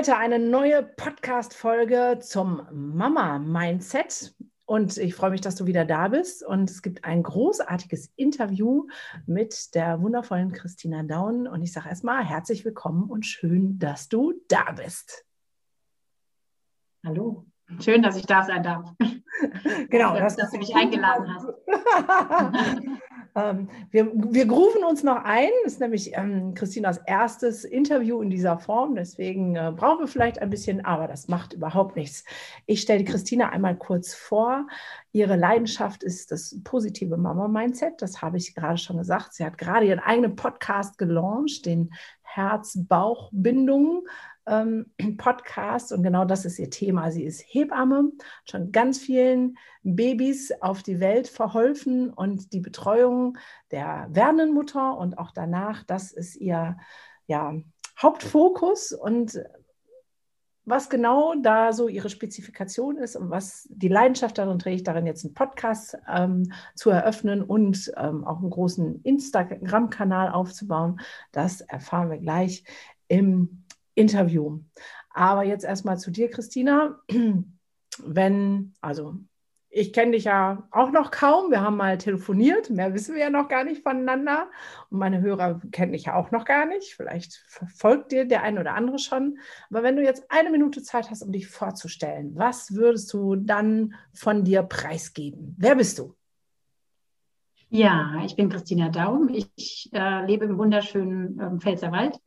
Heute eine neue Podcast-Folge zum Mama-Mindset. Und ich freue mich, dass du wieder da bist. Und es gibt ein großartiges Interview mit der wundervollen Christina Daun. Und ich sage erstmal herzlich willkommen und schön, dass du da bist. Hallo. Schön, dass ich da sein darf. Genau, dass, dass du mich eingeladen hast. Ähm, wir, wir grooven uns noch ein. Das ist nämlich ähm, Christinas erstes Interview in dieser Form. Deswegen äh, brauchen wir vielleicht ein bisschen, aber das macht überhaupt nichts. Ich stelle Christina einmal kurz vor. Ihre Leidenschaft ist das positive Mama-Mindset. Das habe ich gerade schon gesagt. Sie hat gerade ihren eigenen Podcast gelauncht, den Herz-Bauch-Bindung ähm, Podcast und genau das ist ihr Thema. Sie ist Hebamme, schon ganz vielen Babys auf die Welt verholfen und die Betreuung der werdenden Mutter und auch danach, das ist ihr ja, Hauptfokus und was genau da so ihre Spezifikation ist und was die Leidenschaft darin trägt, darin jetzt einen Podcast ähm, zu eröffnen und ähm, auch einen großen Instagram-Kanal aufzubauen, das erfahren wir gleich im Interview. Aber jetzt erstmal zu dir, Christina. Wenn, also ich kenne dich ja auch noch kaum. Wir haben mal telefoniert. Mehr wissen wir ja noch gar nicht voneinander. Und meine Hörer kennen dich ja auch noch gar nicht. Vielleicht verfolgt dir der ein oder andere schon. Aber wenn du jetzt eine Minute Zeit hast, um dich vorzustellen, was würdest du dann von dir preisgeben? Wer bist du? Ja, ich bin Christina Daum. Ich äh, lebe im wunderschönen ähm, Pfälzerwald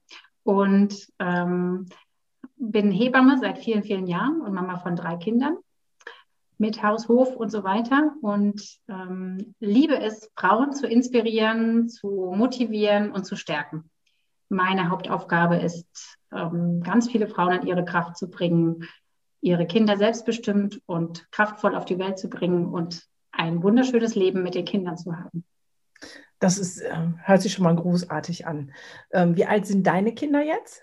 und ähm, bin Hebamme seit vielen, vielen Jahren und Mama von drei Kindern mit Haus, Hof und so weiter und ähm, liebe es, Frauen zu inspirieren, zu motivieren und zu stärken. Meine Hauptaufgabe ist, ähm, ganz viele Frauen in ihre Kraft zu bringen, ihre Kinder selbstbestimmt und kraftvoll auf die Welt zu bringen und ein wunderschönes Leben mit den Kindern zu haben. Das ist, äh, hört sich schon mal großartig an. Ähm, wie alt sind deine Kinder jetzt?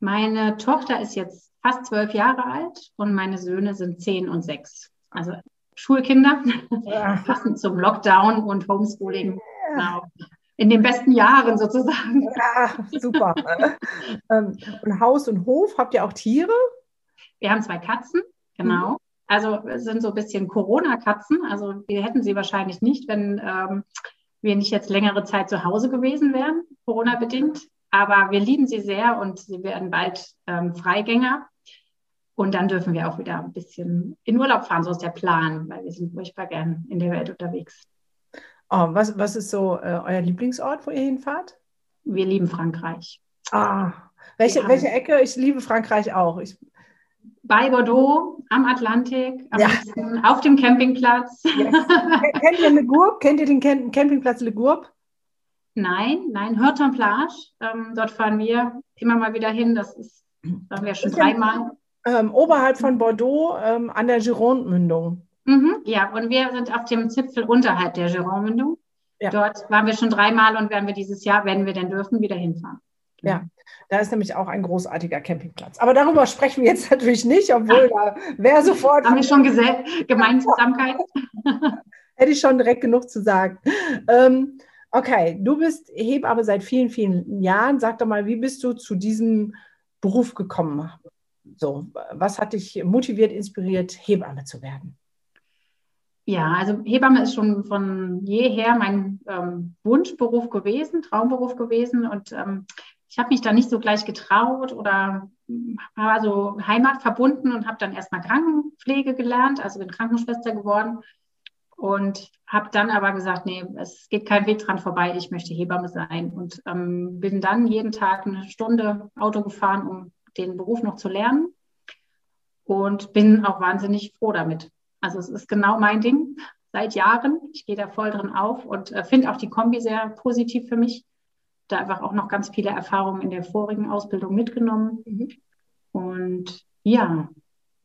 Meine Tochter ist jetzt fast zwölf Jahre alt und meine Söhne sind zehn und sechs. Also Schulkinder, ja. passend zum Lockdown und Homeschooling. Ja. Genau. In den besten Jahren sozusagen. Ja, super. Ähm, und Haus und Hof, habt ihr auch Tiere? Wir haben zwei Katzen, genau. Mhm. Also sind so ein bisschen Corona-Katzen. Also wir hätten sie wahrscheinlich nicht, wenn ähm, wir nicht jetzt längere Zeit zu Hause gewesen wären, Corona-bedingt. Aber wir lieben sie sehr und sie werden bald ähm, Freigänger. Und dann dürfen wir auch wieder ein bisschen in Urlaub fahren, so ist der Plan, weil wir sind furchtbar gern in der Welt unterwegs. Oh, was, was ist so äh, euer Lieblingsort, wo ihr hinfahrt? Wir lieben Frankreich. Ah, welche, welche Ecke? Ich liebe Frankreich auch. Ich, bei Bordeaux am Atlantik, am ja. auf dem Campingplatz. Yes. Kennt ihr Le Gourbe? Kennt ihr den Campingplatz Le Gourbe? Nein, nein, Hörton Plage. Ähm, dort fahren wir immer mal wieder hin. Das ist, waren wir schon dreimal. Ähm, oberhalb von Bordeaux ähm, an der Gironde-Mündung. Mhm, ja, und wir sind auf dem Zipfel unterhalb der Gironde-Mündung. Ja. Dort waren wir schon dreimal und werden wir dieses Jahr, wenn wir denn dürfen, wieder hinfahren. Ja, da ist nämlich auch ein großartiger Campingplatz. Aber darüber sprechen wir jetzt natürlich nicht, obwohl da wäre sofort. Haben wir schon Gemeinsamkeit? Hätte ich schon direkt genug zu sagen. Ähm, okay, du bist Hebamme seit vielen, vielen Jahren. Sag doch mal, wie bist du zu diesem Beruf gekommen? So, was hat dich motiviert, inspiriert, Hebamme zu werden? Ja, also Hebamme ist schon von jeher mein ähm, Wunschberuf gewesen, Traumberuf gewesen. Und ähm, ich habe mich da nicht so gleich getraut oder war so heimatverbunden und habe dann erstmal Krankenpflege gelernt, also bin Krankenschwester geworden und habe dann aber gesagt, nee, es geht kein Weg dran vorbei, ich möchte Hebamme sein und ähm, bin dann jeden Tag eine Stunde Auto gefahren, um den Beruf noch zu lernen und bin auch wahnsinnig froh damit. Also es ist genau mein Ding seit Jahren. Ich gehe da voll drin auf und äh, finde auch die Kombi sehr positiv für mich da einfach auch noch ganz viele Erfahrungen in der vorigen Ausbildung mitgenommen. Mhm. Und ja.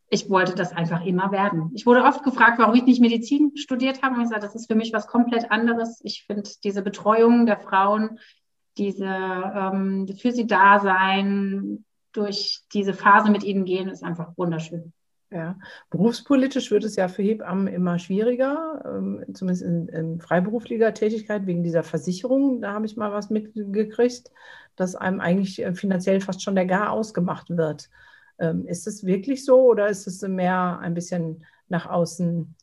ich wollte das einfach immer werden. Ich wurde oft gefragt, warum ich nicht Medizin studiert habe. Und ich sage, das ist für mich was komplett anderes. Ich finde diese Betreuung der Frauen, diese ähm, für sie da sein, durch diese Phase mit ihnen gehen, ist einfach wunderschön. Ja, berufspolitisch wird es ja für Hebammen immer schwieriger, ähm, zumindest in, in, freiberuflicher Tätigkeit wegen dieser Versicherung. Da habe ich mal was mitgekriegt, dass einem eigentlich äh, finanziell fast schon der Gar ausgemacht wird. Ähm, ist es wirklich so oder ist es mehr ein bisschen nach außen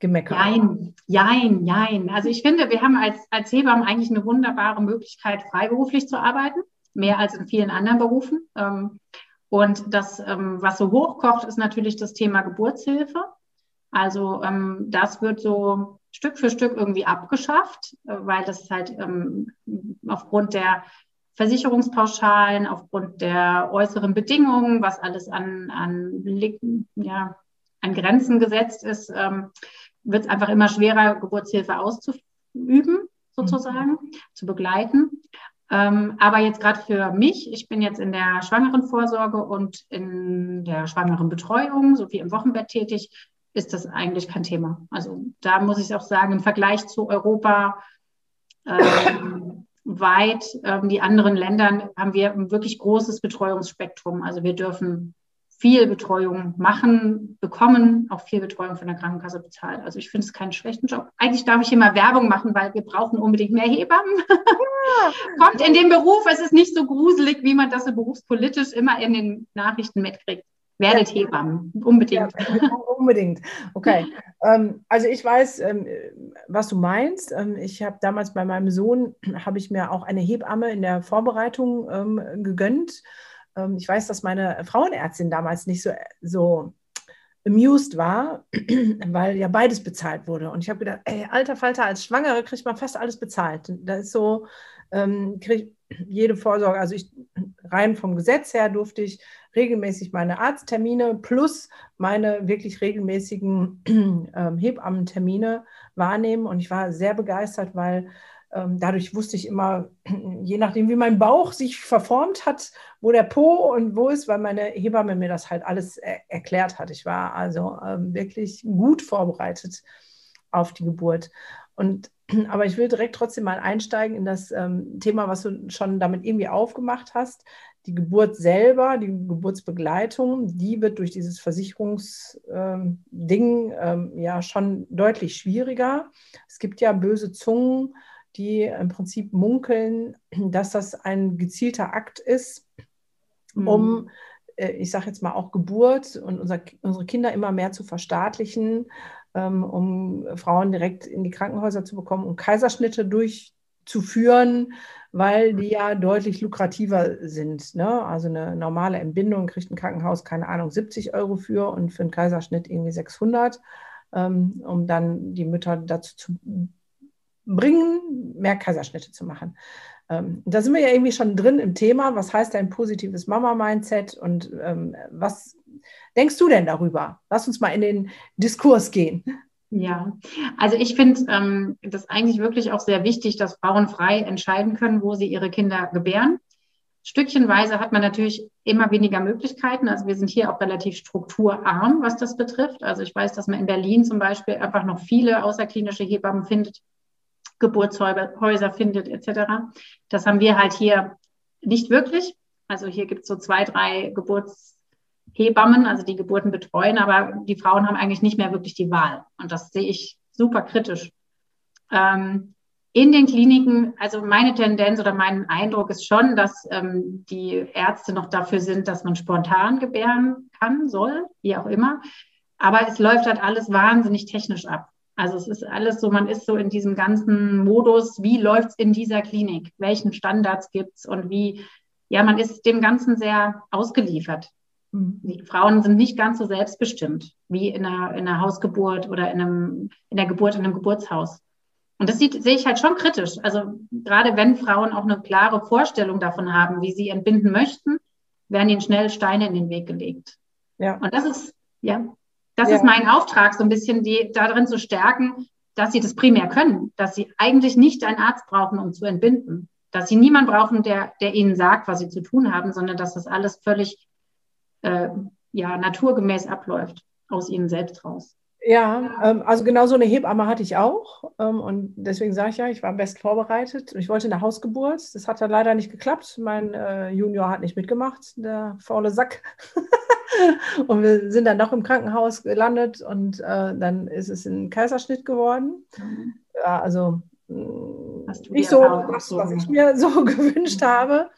gemeckert? Nein, nein, nein. Also ich finde, wir haben als, als Hebammen eigentlich eine wunderbare Möglichkeit, freiberuflich zu arbeiten, mehr als in vielen anderen Berufen. Ähm, und das, ähm, was so hochkocht, ist natürlich das Thema Geburtshilfe. Also das wird so Stück für Stück irgendwie abgeschafft, äh, weil das halt aufgrund der Versicherungspauschalen, aufgrund der äußeren Bedingungen, was alles an, an, ja, an Grenzen gesetzt ist, ähm, wird es einfach immer schwerer, Geburtshilfe auszuüben, sozusagen, mhm. zu begleiten. Ähm, aber jetzt gerade für mich, ich bin jetzt in der Schwangerenvorsorge und in der Schwangerenbetreuung sowie im Wochenbett tätig, ist das eigentlich kein Thema. Also da muss ich auch sagen, im Vergleich zu Europa ähm, weit ähm, die anderen Länder haben wir ein wirklich großes Betreuungsspektrum. Also wir dürfen viel Betreuung machen, bekommen, auch viel Betreuung von der Krankenkasse bezahlt. Also ich finde es keinen schlechten Job. Eigentlich darf ich immer Werbung machen, weil wir brauchen unbedingt mehr Hebammen. Ja. Kommt in den Beruf, es ist nicht so gruselig, wie man das so berufspolitisch immer in den Nachrichten mitkriegt. Werdet ja. Hebammen, unbedingt. Ja, unbedingt. Okay. ähm, also ich weiß, ähm, was du meinst. Ähm, ich habe damals bei meinem Sohn, habe ich mir auch eine Hebamme in der Vorbereitung ähm, gegönnt. Ähm, ich weiß, dass meine Frauenärztin damals nicht so, so amused war, weil ja beides bezahlt wurde. Und ich habe gedacht, ey, alter Falter, als Schwangere kriegt man fast alles bezahlt. Da ist so, ähm, kriegt jede Vorsorge, also ich rein vom Gesetz her durfte ich regelmäßig meine Arzttermine plus meine wirklich regelmäßigen ähm, Hebammentermine wahrnehmen. Und ich war sehr begeistert, weil dadurch wusste ich immer, je nachdem, wie mein Bauch sich verformt hat, wo der Po und wo ist, weil meine Hebamme mir das halt alles er erklärt hat. Ich war also ähm, wirklich gut vorbereitet auf die Geburt. Und aber ich will direkt trotzdem mal einsteigen in das ähm, Thema, was du schon damit irgendwie aufgemacht hast, die Geburt selber, die Geburtsbegleitung, die wird durch dieses Versicherungsding ähm, ähm, ja schon deutlich schwieriger. Es gibt ja böse Zungen, die im Prinzip munkeln, dass das ein gezielter Akt ist, mhm. um, äh, ich sage jetzt mal auch Geburt und unser, unsere Kinder immer mehr zu verstaatlichen, ähm, um Frauen direkt in die Krankenhäuser zu bekommen und Kaiserschnitte durchzuführen weil die ja deutlich lukrativer sind. Ne? Also eine normale Entbindung kriegt ein Krankenhaus, keine Ahnung, 70 Euro für und für einen Kaiserschnitt irgendwie 600, ähm, um dann die Mütter dazu zu bringen, mehr Kaiserschnitte zu machen. Ähm, da sind wir ja irgendwie schon drin im Thema. Was heißt ein positives Mama-Mindset und ähm, was denkst du denn darüber? Lass uns mal in den Diskurs gehen. Ja, also ich finde ähm, das eigentlich wirklich auch sehr wichtig, dass Frauen frei entscheiden können, wo sie ihre Kinder gebären. Stückchenweise hat man natürlich immer weniger Möglichkeiten. Also wir sind hier auch relativ strukturarm, was das betrifft. Also ich weiß, dass man in Berlin zum Beispiel einfach noch viele außerklinische Hebammen findet, Geburtshäuser findet etc. Das haben wir halt hier nicht wirklich. Also hier gibt es so zwei, drei Geburts Hebammen, also die Geburten betreuen, aber die Frauen haben eigentlich nicht mehr wirklich die Wahl. Und das sehe ich super kritisch. Ähm, in den Kliniken, also meine Tendenz oder mein Eindruck ist schon, dass ähm, die Ärzte noch dafür sind, dass man spontan gebären kann, soll, wie auch immer. Aber es läuft halt alles wahnsinnig technisch ab. Also es ist alles so, man ist so in diesem ganzen Modus, wie läuft es in dieser Klinik, welchen Standards gibt es und wie, ja, man ist dem Ganzen sehr ausgeliefert. Mhm. Die Frauen sind nicht ganz so selbstbestimmt wie in einer, in einer Hausgeburt oder in, einem, in der Geburt in einem Geburtshaus. Und das sieht, sehe ich halt schon kritisch. Also gerade wenn Frauen auch eine klare Vorstellung davon haben, wie sie entbinden möchten, werden ihnen schnell Steine in den Weg gelegt. Ja. Und das ist, ja, das ja. ist mein Auftrag, so ein bisschen die darin zu stärken, dass sie das primär können, dass sie eigentlich nicht einen Arzt brauchen, um zu entbinden, dass sie niemanden brauchen, der, der ihnen sagt, was sie zu tun haben, sondern dass das alles völlig äh, ja naturgemäß abläuft, aus ihnen selbst raus. Ja, ähm, also genau so eine Hebamme hatte ich auch. Ähm, und deswegen sage ich ja, ich war best vorbereitet. Ich wollte eine Hausgeburt. Das hat dann leider nicht geklappt. Mein äh, Junior hat nicht mitgemacht, der faule Sack. und wir sind dann doch im Krankenhaus gelandet und äh, dann ist es ein Kaiserschnitt geworden. Mhm. Ja, also mm, nicht so das, was ich mir so gewünscht habe.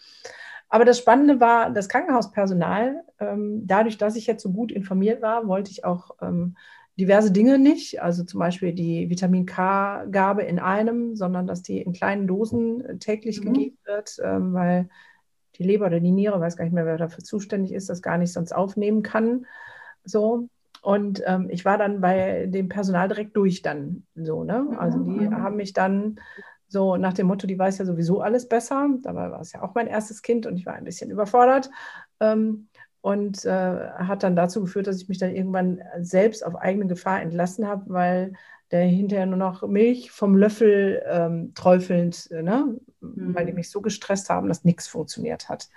Aber das Spannende war, das Krankenhauspersonal, ähm, dadurch, dass ich jetzt so gut informiert war, wollte ich auch ähm, diverse Dinge nicht, also zum Beispiel die Vitamin K-Gabe in einem, sondern dass die in kleinen Dosen äh, täglich mhm. gegeben wird, ähm, weil die Leber oder die Niere, weiß gar nicht mehr, wer dafür zuständig ist, das gar nicht sonst aufnehmen kann. So. Und ähm, ich war dann bei dem Personal direkt durch dann so, ne? Also die mhm. haben mich dann so nach dem Motto, die weiß ja sowieso alles besser. Dabei war es ja auch mein erstes Kind und ich war ein bisschen überfordert. Ähm, und äh, hat dann dazu geführt, dass ich mich dann irgendwann selbst auf eigene Gefahr entlassen habe, weil der hinterher nur noch Milch vom Löffel ähm, träufelnd, äh, ne? Mhm. weil die mich so gestresst haben, dass nichts funktioniert hat.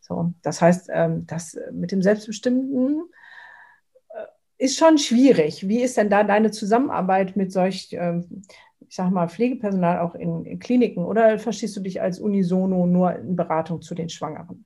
So, das heißt, ähm, das mit dem Selbstbestimmten äh, ist schon schwierig. Wie ist denn da deine Zusammenarbeit mit solch, ähm, ich sag mal, Pflegepersonal auch in, in Kliniken? Oder verstehst du dich als Unisono nur in Beratung zu den Schwangeren?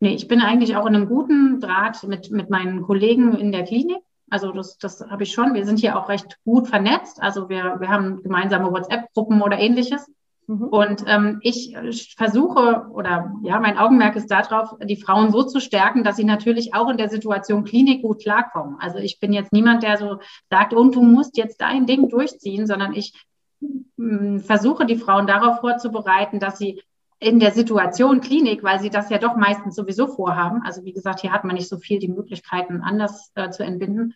Nee, ich bin eigentlich auch in einem guten Draht mit, mit meinen Kollegen in der Klinik. Also das, das habe ich schon. Wir sind hier auch recht gut vernetzt. Also wir, wir haben gemeinsame WhatsApp-Gruppen oder ähnliches. Mhm. Und ähm, ich versuche oder ja, mein Augenmerk ist darauf, die Frauen so zu stärken, dass sie natürlich auch in der Situation Klinik gut klarkommen. Also ich bin jetzt niemand, der so sagt, und du musst jetzt dein Ding durchziehen, sondern ich mm, versuche die Frauen darauf vorzubereiten, dass sie in der Situation Klinik, weil sie das ja doch meistens sowieso vorhaben, also wie gesagt, hier hat man nicht so viel die Möglichkeiten, anders äh, zu entbinden,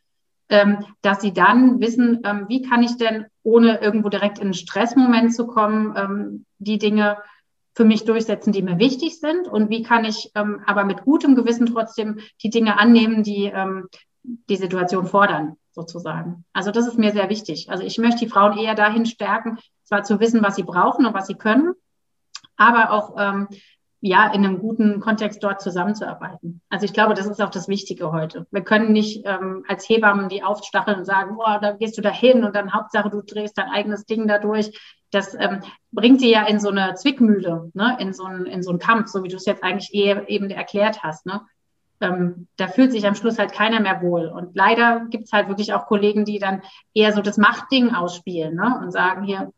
ähm, dass sie dann wissen, ähm, wie kann ich denn, ohne irgendwo direkt in einen Stressmoment zu kommen, ähm, die Dinge für mich durchsetzen, die mir wichtig sind und wie kann ich ähm, aber mit gutem Gewissen trotzdem die Dinge annehmen, die ähm, die Situation fordern, sozusagen. Also das ist mir sehr wichtig. Also ich möchte die Frauen eher dahin stärken, zwar zu wissen, was sie brauchen und was sie können, aber auch ähm, ja in einem guten Kontext dort zusammenzuarbeiten. Also ich glaube, das ist auch das Wichtige heute. Wir können nicht ähm, als Hebammen die aufstacheln und sagen, boah, da gehst du da hin und dann Hauptsache du drehst dein eigenes Ding dadurch. Das ähm, bringt sie ja in so eine Zwickmühle, ne? in, so ein, in so einen Kampf, so wie du es jetzt eigentlich eh, eben erklärt hast. Ne? Ähm, da fühlt sich am Schluss halt keiner mehr wohl. Und leider gibt es halt wirklich auch Kollegen, die dann eher so das Machtding ausspielen ne? und sagen hier,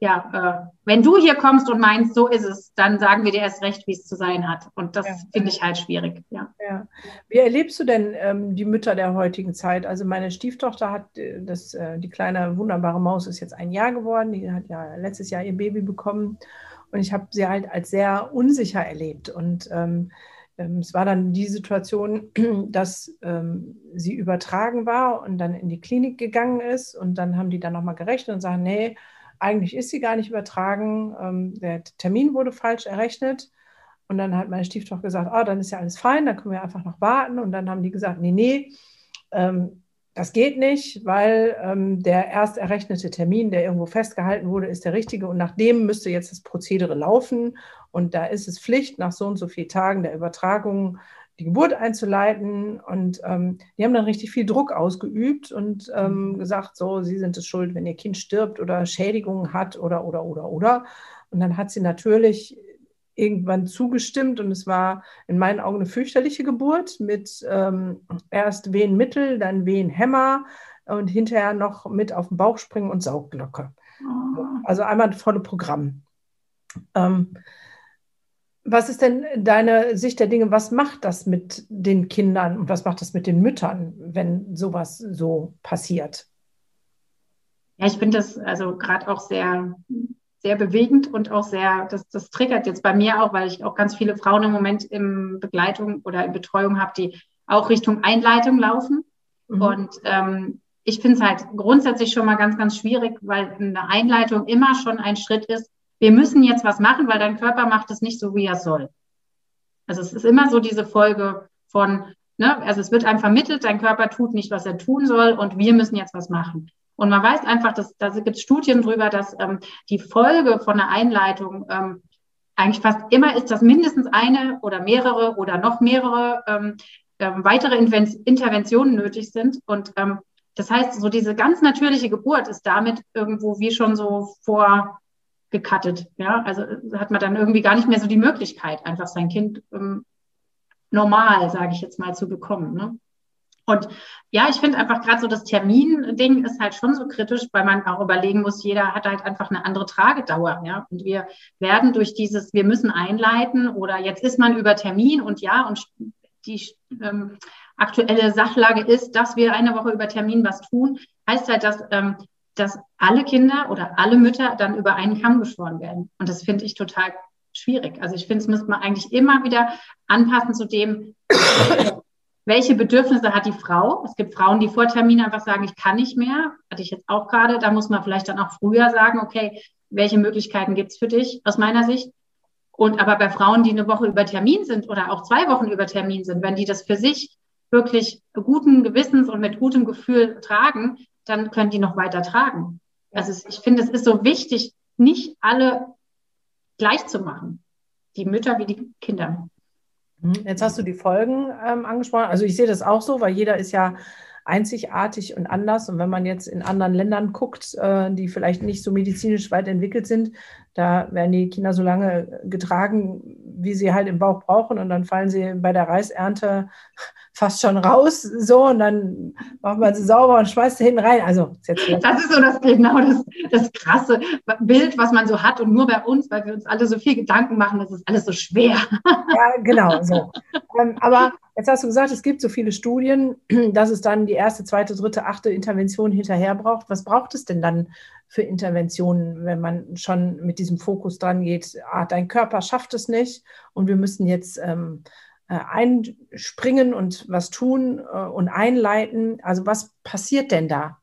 ja, äh, wenn du hier kommst und meinst, so ist es, dann sagen wir dir erst recht, wie es zu sein hat. Und das ja. finde ich halt schwierig. Ja. ja. Wie erlebst du denn ähm, die Mütter der heutigen Zeit? Also meine Stieftochter hat äh, das, äh, die kleine wunderbare Maus ist jetzt ein Jahr geworden. Die hat ja letztes Jahr ihr Baby bekommen. Und ich habe sie halt als sehr unsicher erlebt. Und ähm, ähm es war dann die Situation, dass ähm, sie übertragen war und dann in die Klinik gegangen ist. Und dann haben die dann nochmal gerechnet und sagen, nee, eigentlich ist sie gar nicht übertragen. Ähm, der Termin wurde falsch errechnet. Und dann hat meine Stieftochter gesagt, oh, dann ist ja alles fein, dann können wir einfach noch warten. Und dann haben die gesagt, nee, nee, ähm, das geht nicht, weil ähm, der erst errechnete Termin, der irgendwo festgehalten wurde, ist der richtige. Und nach dem müsste jetzt das Prozedere laufen. Und da ist es Pflicht, nach so und so vielen Tagen der Übertragung die Geburt einzuleiten. Und ähm, die haben dann richtig viel Druck ausgeübt und ähm, mhm. gesagt, so, Sie sind es schuld, wenn Ihr Kind stirbt oder Schädigungen hat oder, oder, oder, oder. Und dann hat sie natürlich irgendwann zugestimmt und es war in meinen Augen eine fürchterliche Geburt mit ähm, erst Wehenmittel, dann Wehenhämmer und hinterher noch mit auf den Bauch springen und Saugglocke. Oh. Also einmal volle Programm. Ähm, was ist denn deine Sicht der Dinge? Was macht das mit den Kindern und was macht das mit den Müttern, wenn sowas so passiert? Ja, ich finde das also gerade auch sehr, sehr bewegend und auch sehr, das, das triggert jetzt bei mir auch, weil ich auch ganz viele Frauen im Moment in Begleitung oder in Betreuung habe, die auch Richtung Einleitung laufen. Mhm. Und ähm, ich finde es halt grundsätzlich schon mal ganz, ganz schwierig, weil eine Einleitung immer schon ein Schritt ist, wir müssen jetzt was machen, weil dein Körper macht es nicht so, wie er soll. Also es ist immer so diese Folge von, ne, also es wird einem vermittelt, dein Körper tut nicht, was er tun soll und wir müssen jetzt was machen. Und man weiß einfach, dass da gibt es Studien drüber, dass ähm, die Folge von einer Einleitung ähm, eigentlich fast immer ist, dass mindestens eine oder mehrere oder noch mehrere ähm, ähm, weitere Interventionen nötig sind. Und ähm, das heißt, so diese ganz natürliche Geburt ist damit irgendwo wie schon so vorgekattet. Ja, also hat man dann irgendwie gar nicht mehr so die Möglichkeit, einfach sein Kind ähm, normal, sage ich jetzt mal, zu bekommen. Ne? Und ja, ich finde einfach gerade so das Termin-Ding ist halt schon so kritisch, weil man auch überlegen muss, jeder hat halt einfach eine andere Tragedauer. Ja? Und wir werden durch dieses, wir müssen einleiten oder jetzt ist man über Termin und ja, und die ähm, aktuelle Sachlage ist, dass wir eine Woche über Termin was tun, heißt halt, dass, ähm, dass alle Kinder oder alle Mütter dann über einen Kamm geschoren werden. Und das finde ich total schwierig. Also ich finde, es müsste man eigentlich immer wieder anpassen zu dem, welche Bedürfnisse hat die Frau? Es gibt Frauen, die vor Termin einfach sagen, ich kann nicht mehr. Hatte ich jetzt auch gerade. Da muss man vielleicht dann auch früher sagen, okay, welche Möglichkeiten gibt es für dich aus meiner Sicht? Und aber bei Frauen, die eine Woche über Termin sind oder auch zwei Wochen über Termin sind, wenn die das für sich wirklich guten Gewissens und mit gutem Gefühl tragen, dann können die noch weiter tragen. Also ich finde, es ist so wichtig, nicht alle gleich zu machen. Die Mütter wie die Kinder. Mhm. Jetzt hast du die Folgen ähm, angesprochen. Also ich sehe das auch so, weil jeder ist ja einzigartig und anders. Und wenn man jetzt in anderen Ländern guckt, äh, die vielleicht nicht so medizinisch weit entwickelt sind, da werden die Kinder so lange getragen, wie sie halt im Bauch brauchen. Und dann fallen sie bei der Reisernte fast schon raus, so, und dann macht man sie sauber und schmeißt sie hinten rein. Also, ist jetzt das ist so das genau das, das krasse Bild, was man so hat. Und nur bei uns, weil wir uns alle so viel Gedanken machen, das ist alles so schwer. Ja, genau, so. Ähm, aber jetzt hast du gesagt, es gibt so viele Studien, dass es dann die erste, zweite, dritte, achte Intervention hinterher braucht. Was braucht es denn dann für Interventionen, wenn man schon mit diesem Fokus dran geht, ah, dein Körper schafft es nicht und wir müssen jetzt ähm, äh, einspringen und was tun äh, und einleiten? Also was passiert denn da?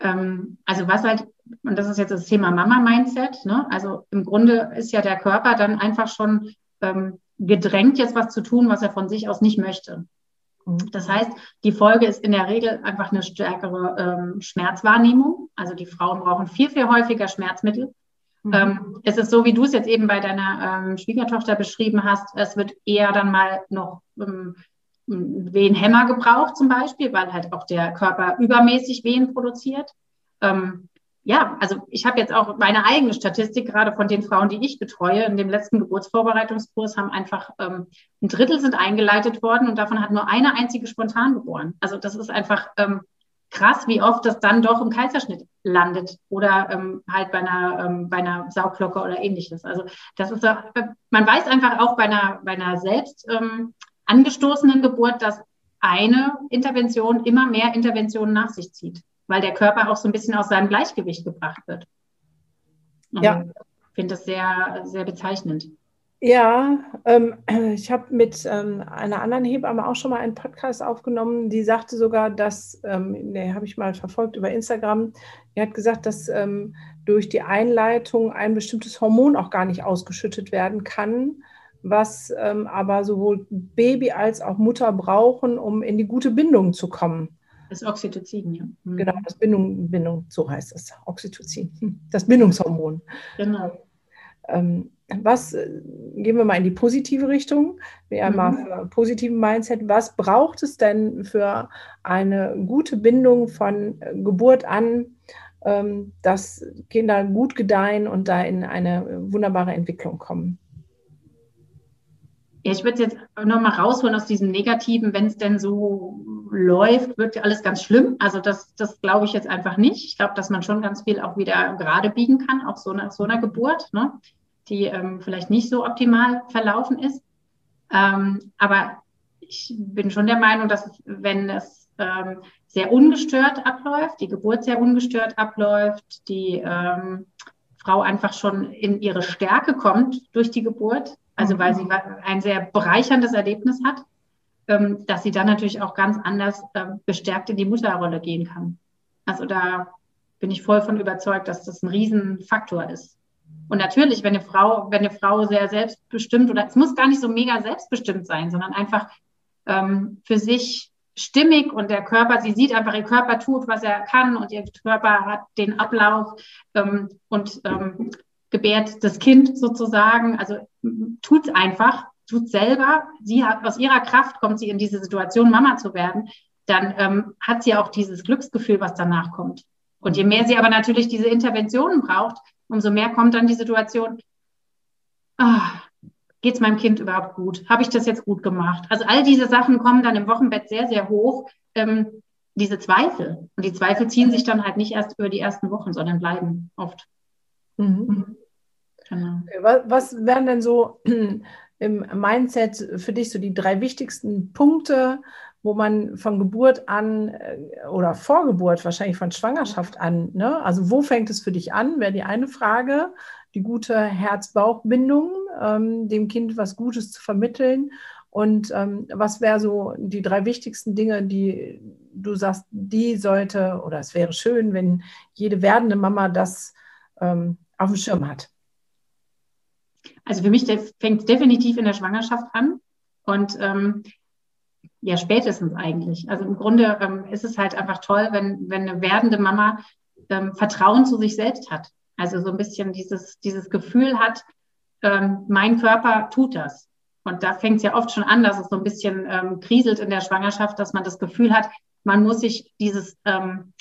Ähm, also was halt, und das ist jetzt das Thema Mama-Mindset, ne? also im Grunde ist ja der Körper dann einfach schon ähm, gedrängt, jetzt was zu tun, was er von sich aus nicht möchte. Mhm. Das heißt, die Folge ist in der Regel einfach eine stärkere ähm, Schmerzwahrnehmung. Also die Frauen brauchen viel, viel häufiger Schmerzmittel. Mhm. Ähm, es ist so, wie du es jetzt eben bei deiner ähm, Schwiegertochter beschrieben hast, es wird eher dann mal noch ähm, Wehenhämmer gebraucht zum Beispiel, weil halt auch der Körper übermäßig Wehen produziert. Ähm, ja, also ich habe jetzt auch meine eigene Statistik, gerade von den Frauen, die ich betreue. In dem letzten Geburtsvorbereitungskurs haben einfach ähm, ein Drittel sind eingeleitet worden und davon hat nur eine einzige spontan geboren. Also das ist einfach ähm, krass, wie oft das dann doch im Kaiserschnitt landet oder ähm, halt bei einer, ähm, bei einer Sauglocke oder ähnliches. Also das ist, äh, man weiß einfach auch bei einer, bei einer selbst ähm, angestoßenen Geburt, dass eine Intervention immer mehr Interventionen nach sich zieht, weil der Körper auch so ein bisschen aus seinem Gleichgewicht gebracht wird. ja. Ich finde das sehr, sehr bezeichnend. Ja, ähm, ich habe mit ähm, einer anderen Hebamme auch schon mal einen Podcast aufgenommen, die sagte sogar, dass, ähm, den habe ich mal verfolgt über Instagram, die hat gesagt, dass ähm, durch die Einleitung ein bestimmtes Hormon auch gar nicht ausgeschüttet werden kann, was ähm, aber sowohl Baby als auch Mutter brauchen, um in die gute Bindung zu kommen. Das Oxytocin, ja. Mhm. Genau, das Bindung, Bindung, so heißt es, Oxytocin, hm, das Bindungshormon. Genau. Was, äh, gehen wir mal in die positive Richtung, wir mhm. mal für positiven Mindset, was braucht es denn für eine gute Bindung von äh, Geburt an, ähm, dass Kinder gut gedeihen und da in eine wunderbare Entwicklung kommen? Ja, ich würde es jetzt nochmal rausholen aus diesem Negativen, wenn es denn so läuft, wird alles ganz schlimm. Also das, das glaube ich jetzt einfach nicht. Ich glaube, dass man schon ganz viel auch wieder gerade biegen kann, auch so nach so einer Geburt. Ne? Die ähm, vielleicht nicht so optimal verlaufen ist. Ähm, aber ich bin schon der Meinung, dass wenn es ähm, sehr ungestört abläuft, die Geburt sehr ungestört abläuft, die ähm, Frau einfach schon in ihre Stärke kommt durch die Geburt, also weil sie ein sehr bereicherndes Erlebnis hat, ähm, dass sie dann natürlich auch ganz anders äh, bestärkt in die Mutterrolle gehen kann. Also da bin ich voll von überzeugt, dass das ein Riesenfaktor ist. Und natürlich, wenn eine Frau, wenn eine Frau sehr selbstbestimmt oder es muss gar nicht so mega selbstbestimmt sein, sondern einfach ähm, für sich stimmig und der Körper, sie sieht einfach, ihr Körper tut, was er kann und ihr Körper hat den Ablauf ähm, und ähm, gebärt das Kind sozusagen, also tut es einfach tut selber, sie hat aus ihrer Kraft kommt sie in diese Situation, Mama zu werden, dann ähm, hat sie auch dieses Glücksgefühl, was danach kommt. Und je mehr sie aber natürlich diese Interventionen braucht, umso mehr kommt dann die Situation, ah, geht es meinem Kind überhaupt gut? Habe ich das jetzt gut gemacht? Also all diese Sachen kommen dann im Wochenbett sehr, sehr hoch. Ähm, diese Zweifel. Und die Zweifel ziehen sich dann halt nicht erst über die ersten Wochen, sondern bleiben oft. Mhm. Genau. Was, was wären denn so im Mindset für dich so die drei wichtigsten Punkte, wo man von Geburt an äh, oder vor Geburt, wahrscheinlich von Schwangerschaft an, ne? also wo fängt es für dich an, wäre die eine Frage, die gute Herz-Bauch-Bindung, ähm, dem Kind was Gutes zu vermitteln. Und ähm, was wäre so die drei wichtigsten Dinge, die du sagst, die sollte oder es wäre schön, wenn jede werdende Mama das ähm, auf dem Schirm hat? Also für mich fängt es definitiv in der Schwangerschaft an. Und ähm, ja, spätestens eigentlich. Also im Grunde ähm, ist es halt einfach toll, wenn, wenn eine werdende Mama ähm, Vertrauen zu sich selbst hat. Also so ein bisschen dieses, dieses Gefühl hat, ähm, mein Körper tut das. Und da fängt es ja oft schon an, dass es so ein bisschen ähm, kriselt in der Schwangerschaft, dass man das Gefühl hat, man muss sich dieses, ähm,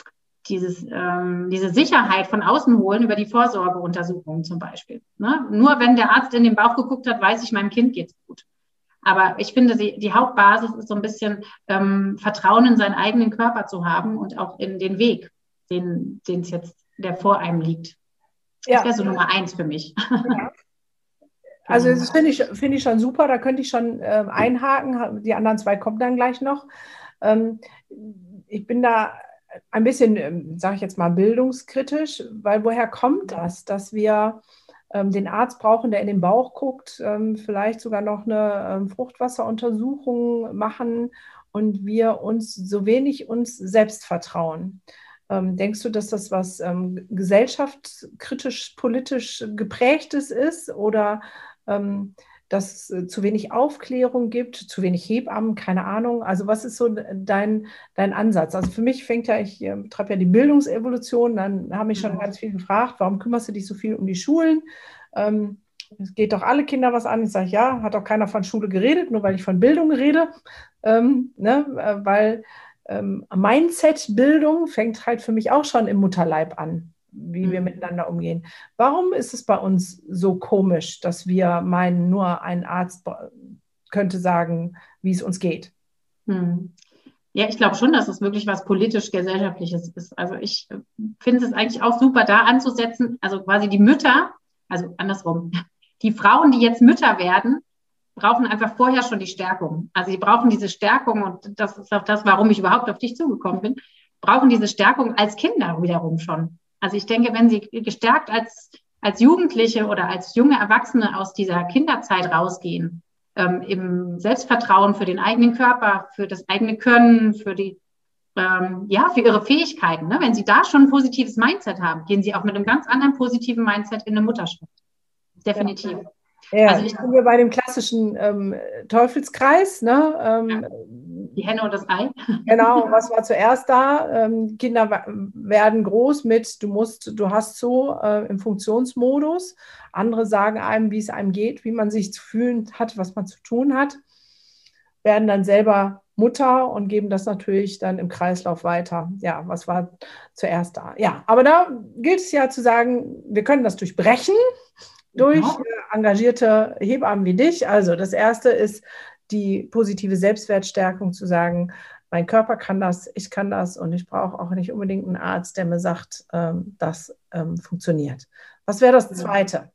dieses, ähm, diese Sicherheit von außen holen über die Vorsorgeuntersuchungen zum Beispiel. Ne? Nur wenn der Arzt in den Bauch geguckt hat, weiß ich, meinem Kind geht's gut. Aber ich finde, die, die Hauptbasis ist so ein bisschen ähm, Vertrauen in seinen eigenen Körper zu haben und auch in den Weg, den es jetzt, der vor einem liegt. Das ja. wäre so Nummer eins für mich. Ja. Also das finde ich, find ich schon super, da könnte ich schon äh, einhaken. Die anderen zwei kommen dann gleich noch. Ähm, ich bin da ein bisschen, ähm, sage ich jetzt mal, bildungskritisch, weil woher kommt das, dass wir den Arzt brauchen, der in den Bauch guckt, ähm, vielleicht sogar noch eine ähm, Fruchtwasseruntersuchung machen und wir uns so wenig uns selbst vertrauen. Ähm, denkst du, dass das was ähm, gesellschaftskritisch, politisch geprägtes ist oder ähm, dass es äh, zu wenig Aufklärung gibt, zu wenig Hebammen, keine Ahnung. Also was ist so dein, dein Ansatz? Also für mich fängt ja, ich äh, betreibe ja die Bildungsevolution, dann haben mich schon mhm. ganz viele gefragt, warum kümmerst du dich so viel um die Schulen? Ähm, es geht doch alle Kinder was an. Ich sage, ja, hat auch keiner von Schule geredet, nur weil ich von Bildung rede. Ähm, ne, äh, weil ähm, Mindset-Bildung fängt halt für mich auch schon im Mutterleib an wie mhm. wir miteinander umgehen. Warum ist es bei uns so komisch, dass wir meinen, nur ein Arzt könnte sagen, wie es uns geht? Mhm. Ja, ich glaube schon, dass es wirklich was politisch-gesellschaftliches ist. Also ich äh, finde es eigentlich auch super, da anzusetzen, also quasi die Mütter, also andersrum, die Frauen, die jetzt Mütter werden, brauchen einfach vorher schon die Stärkung. Also sie brauchen diese Stärkung und das ist auch das, warum ich überhaupt auf dich zugekommen bin, brauchen diese Stärkung als Kinder wiederum schon. Also ich denke, wenn Sie gestärkt als, als Jugendliche oder als junge Erwachsene aus dieser Kinderzeit rausgehen, ähm, im Selbstvertrauen für den eigenen Körper, für das eigene Können, für die ähm, ja, für ihre Fähigkeiten. Ne? Wenn Sie da schon ein positives Mindset haben, gehen Sie auch mit einem ganz anderen positiven Mindset in eine Mutterschaft. Definitiv. Ja. Ja, also ich bin hier bei dem klassischen ähm, Teufelskreis. Ne? Ähm, ja. Die Henne und das Ei. Genau, was war zuerst da? Ähm, Kinder werden groß mit, du musst, du hast so äh, im Funktionsmodus. Andere sagen einem, wie es einem geht, wie man sich zu fühlen hat, was man zu tun hat. Werden dann selber Mutter und geben das natürlich dann im Kreislauf weiter. Ja, was war zuerst da? Ja, aber da gilt es ja zu sagen, wir können das durchbrechen durch genau. engagierte Hebammen wie dich. Also das erste ist die positive Selbstwertstärkung zu sagen, mein Körper kann das, ich kann das und ich brauche auch nicht unbedingt einen Arzt, der mir sagt, ähm, das ähm, funktioniert. Was wäre das Zweite?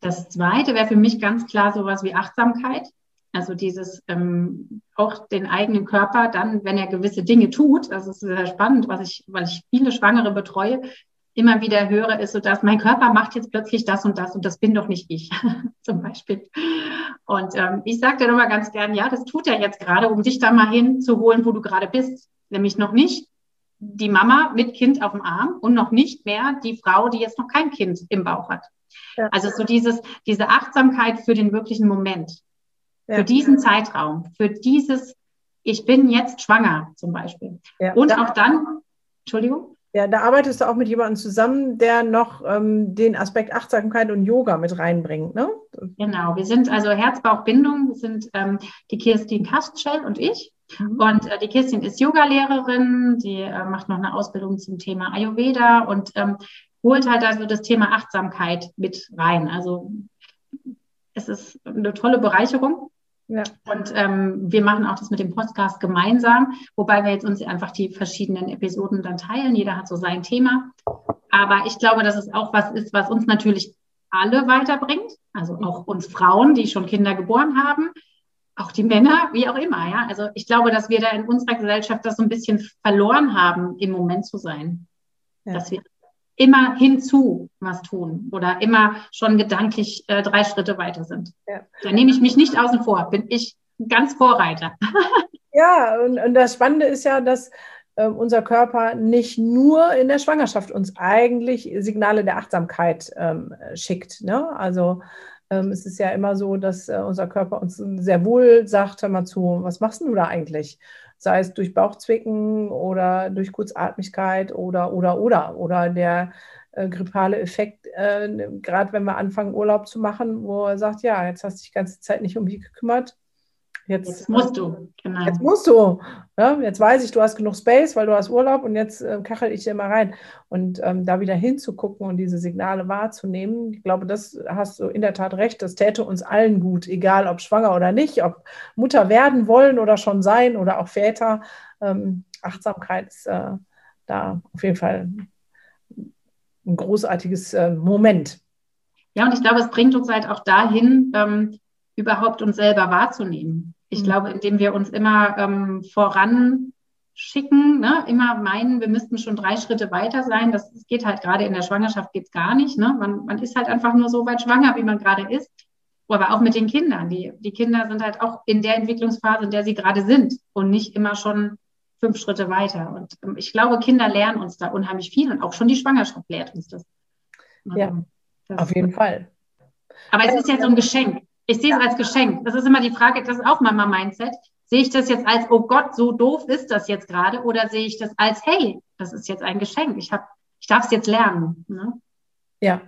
Das Zweite wäre für mich ganz klar sowas wie Achtsamkeit. Also dieses ähm, auch den eigenen Körper dann, wenn er gewisse Dinge tut, das ist sehr spannend, was ich, weil ich viele Schwangere betreue, immer wieder höre, ist so, dass mein Körper macht jetzt plötzlich das und das und das bin doch nicht ich, zum Beispiel. Und ähm, ich sage dann immer ganz gern, ja, das tut er jetzt gerade, um dich da mal hinzuholen, wo du gerade bist. Nämlich noch nicht die Mama mit Kind auf dem Arm und noch nicht mehr die Frau, die jetzt noch kein Kind im Bauch hat. Ja. Also so dieses, diese Achtsamkeit für den wirklichen Moment, ja. für diesen Zeitraum, für dieses, ich bin jetzt schwanger zum Beispiel. Ja. Und auch dann, Entschuldigung? Ja, da arbeitest du auch mit jemandem zusammen, der noch ähm, den Aspekt Achtsamkeit und Yoga mit reinbringt, ne? Genau, wir sind also Herz-Bauch-Bindung, wir sind ähm, die Kirstin Kastschell und ich. Mhm. Und äh, die Kirstin ist Yogalehrerin, die äh, macht noch eine Ausbildung zum Thema Ayurveda und ähm, holt halt also das Thema Achtsamkeit mit rein. Also es ist eine tolle Bereicherung. Ja. Und ähm, wir machen auch das mit dem Podcast gemeinsam, wobei wir jetzt uns einfach die verschiedenen Episoden dann teilen. Jeder hat so sein Thema. Aber ich glaube, dass es auch was ist, was uns natürlich alle weiterbringt. Also auch uns Frauen, die schon Kinder geboren haben, auch die Männer, wie auch immer. Ja, also ich glaube, dass wir da in unserer Gesellschaft das so ein bisschen verloren haben, im Moment zu sein. Ja. Dass wir immer hinzu was tun oder immer schon gedanklich äh, drei Schritte weiter sind. Ja. Da nehme ich mich nicht außen vor, bin ich ganz Vorreiter. ja, und, und das Spannende ist ja, dass äh, unser Körper nicht nur in der Schwangerschaft uns eigentlich Signale der Achtsamkeit ähm, schickt. Ne? Also ähm, es ist ja immer so, dass äh, unser Körper uns sehr wohl sagt, hör mal zu, was machst du da eigentlich? Sei es durch Bauchzwicken oder durch Kurzatmigkeit oder, oder, oder, oder der äh, grippale Effekt, äh, gerade wenn wir anfangen, Urlaub zu machen, wo er sagt, ja, jetzt hast du dich die ganze Zeit nicht um mich gekümmert, Jetzt, jetzt musst du, genau. Jetzt musst du. Ja, jetzt weiß ich, du hast genug Space, weil du hast Urlaub und jetzt äh, kachel ich dir mal rein. Und ähm, da wieder hinzugucken und diese Signale wahrzunehmen, ich glaube, das hast du in der Tat recht, das täte uns allen gut, egal ob schwanger oder nicht, ob Mutter werden wollen oder schon sein oder auch Väter. Ähm, Achtsamkeit ist äh, da auf jeden Fall ein großartiges äh, Moment. Ja, und ich glaube, es bringt uns halt auch dahin, ähm, überhaupt uns selber wahrzunehmen. Ich mhm. glaube, indem wir uns immer ähm, voranschicken, ne, immer meinen, wir müssten schon drei Schritte weiter sein. Das geht halt gerade in der Schwangerschaft geht's gar nicht. Ne? Man, man ist halt einfach nur so weit schwanger, wie man gerade ist. Aber auch mit den Kindern. Die, die Kinder sind halt auch in der Entwicklungsphase, in der sie gerade sind und nicht immer schon fünf Schritte weiter. Und ähm, ich glaube, Kinder lernen uns da unheimlich viel und auch schon die Schwangerschaft lehrt uns das. Ja, das auf jeden Fall. Aber es ist ja so ein Geschenk. Ich sehe es als Geschenk. Das ist immer die Frage, das ist auch Mama Mindset. Sehe ich das jetzt als, oh Gott, so doof ist das jetzt gerade? Oder sehe ich das als, hey, das ist jetzt ein Geschenk. Ich, ich darf es jetzt lernen. Ne? Ja,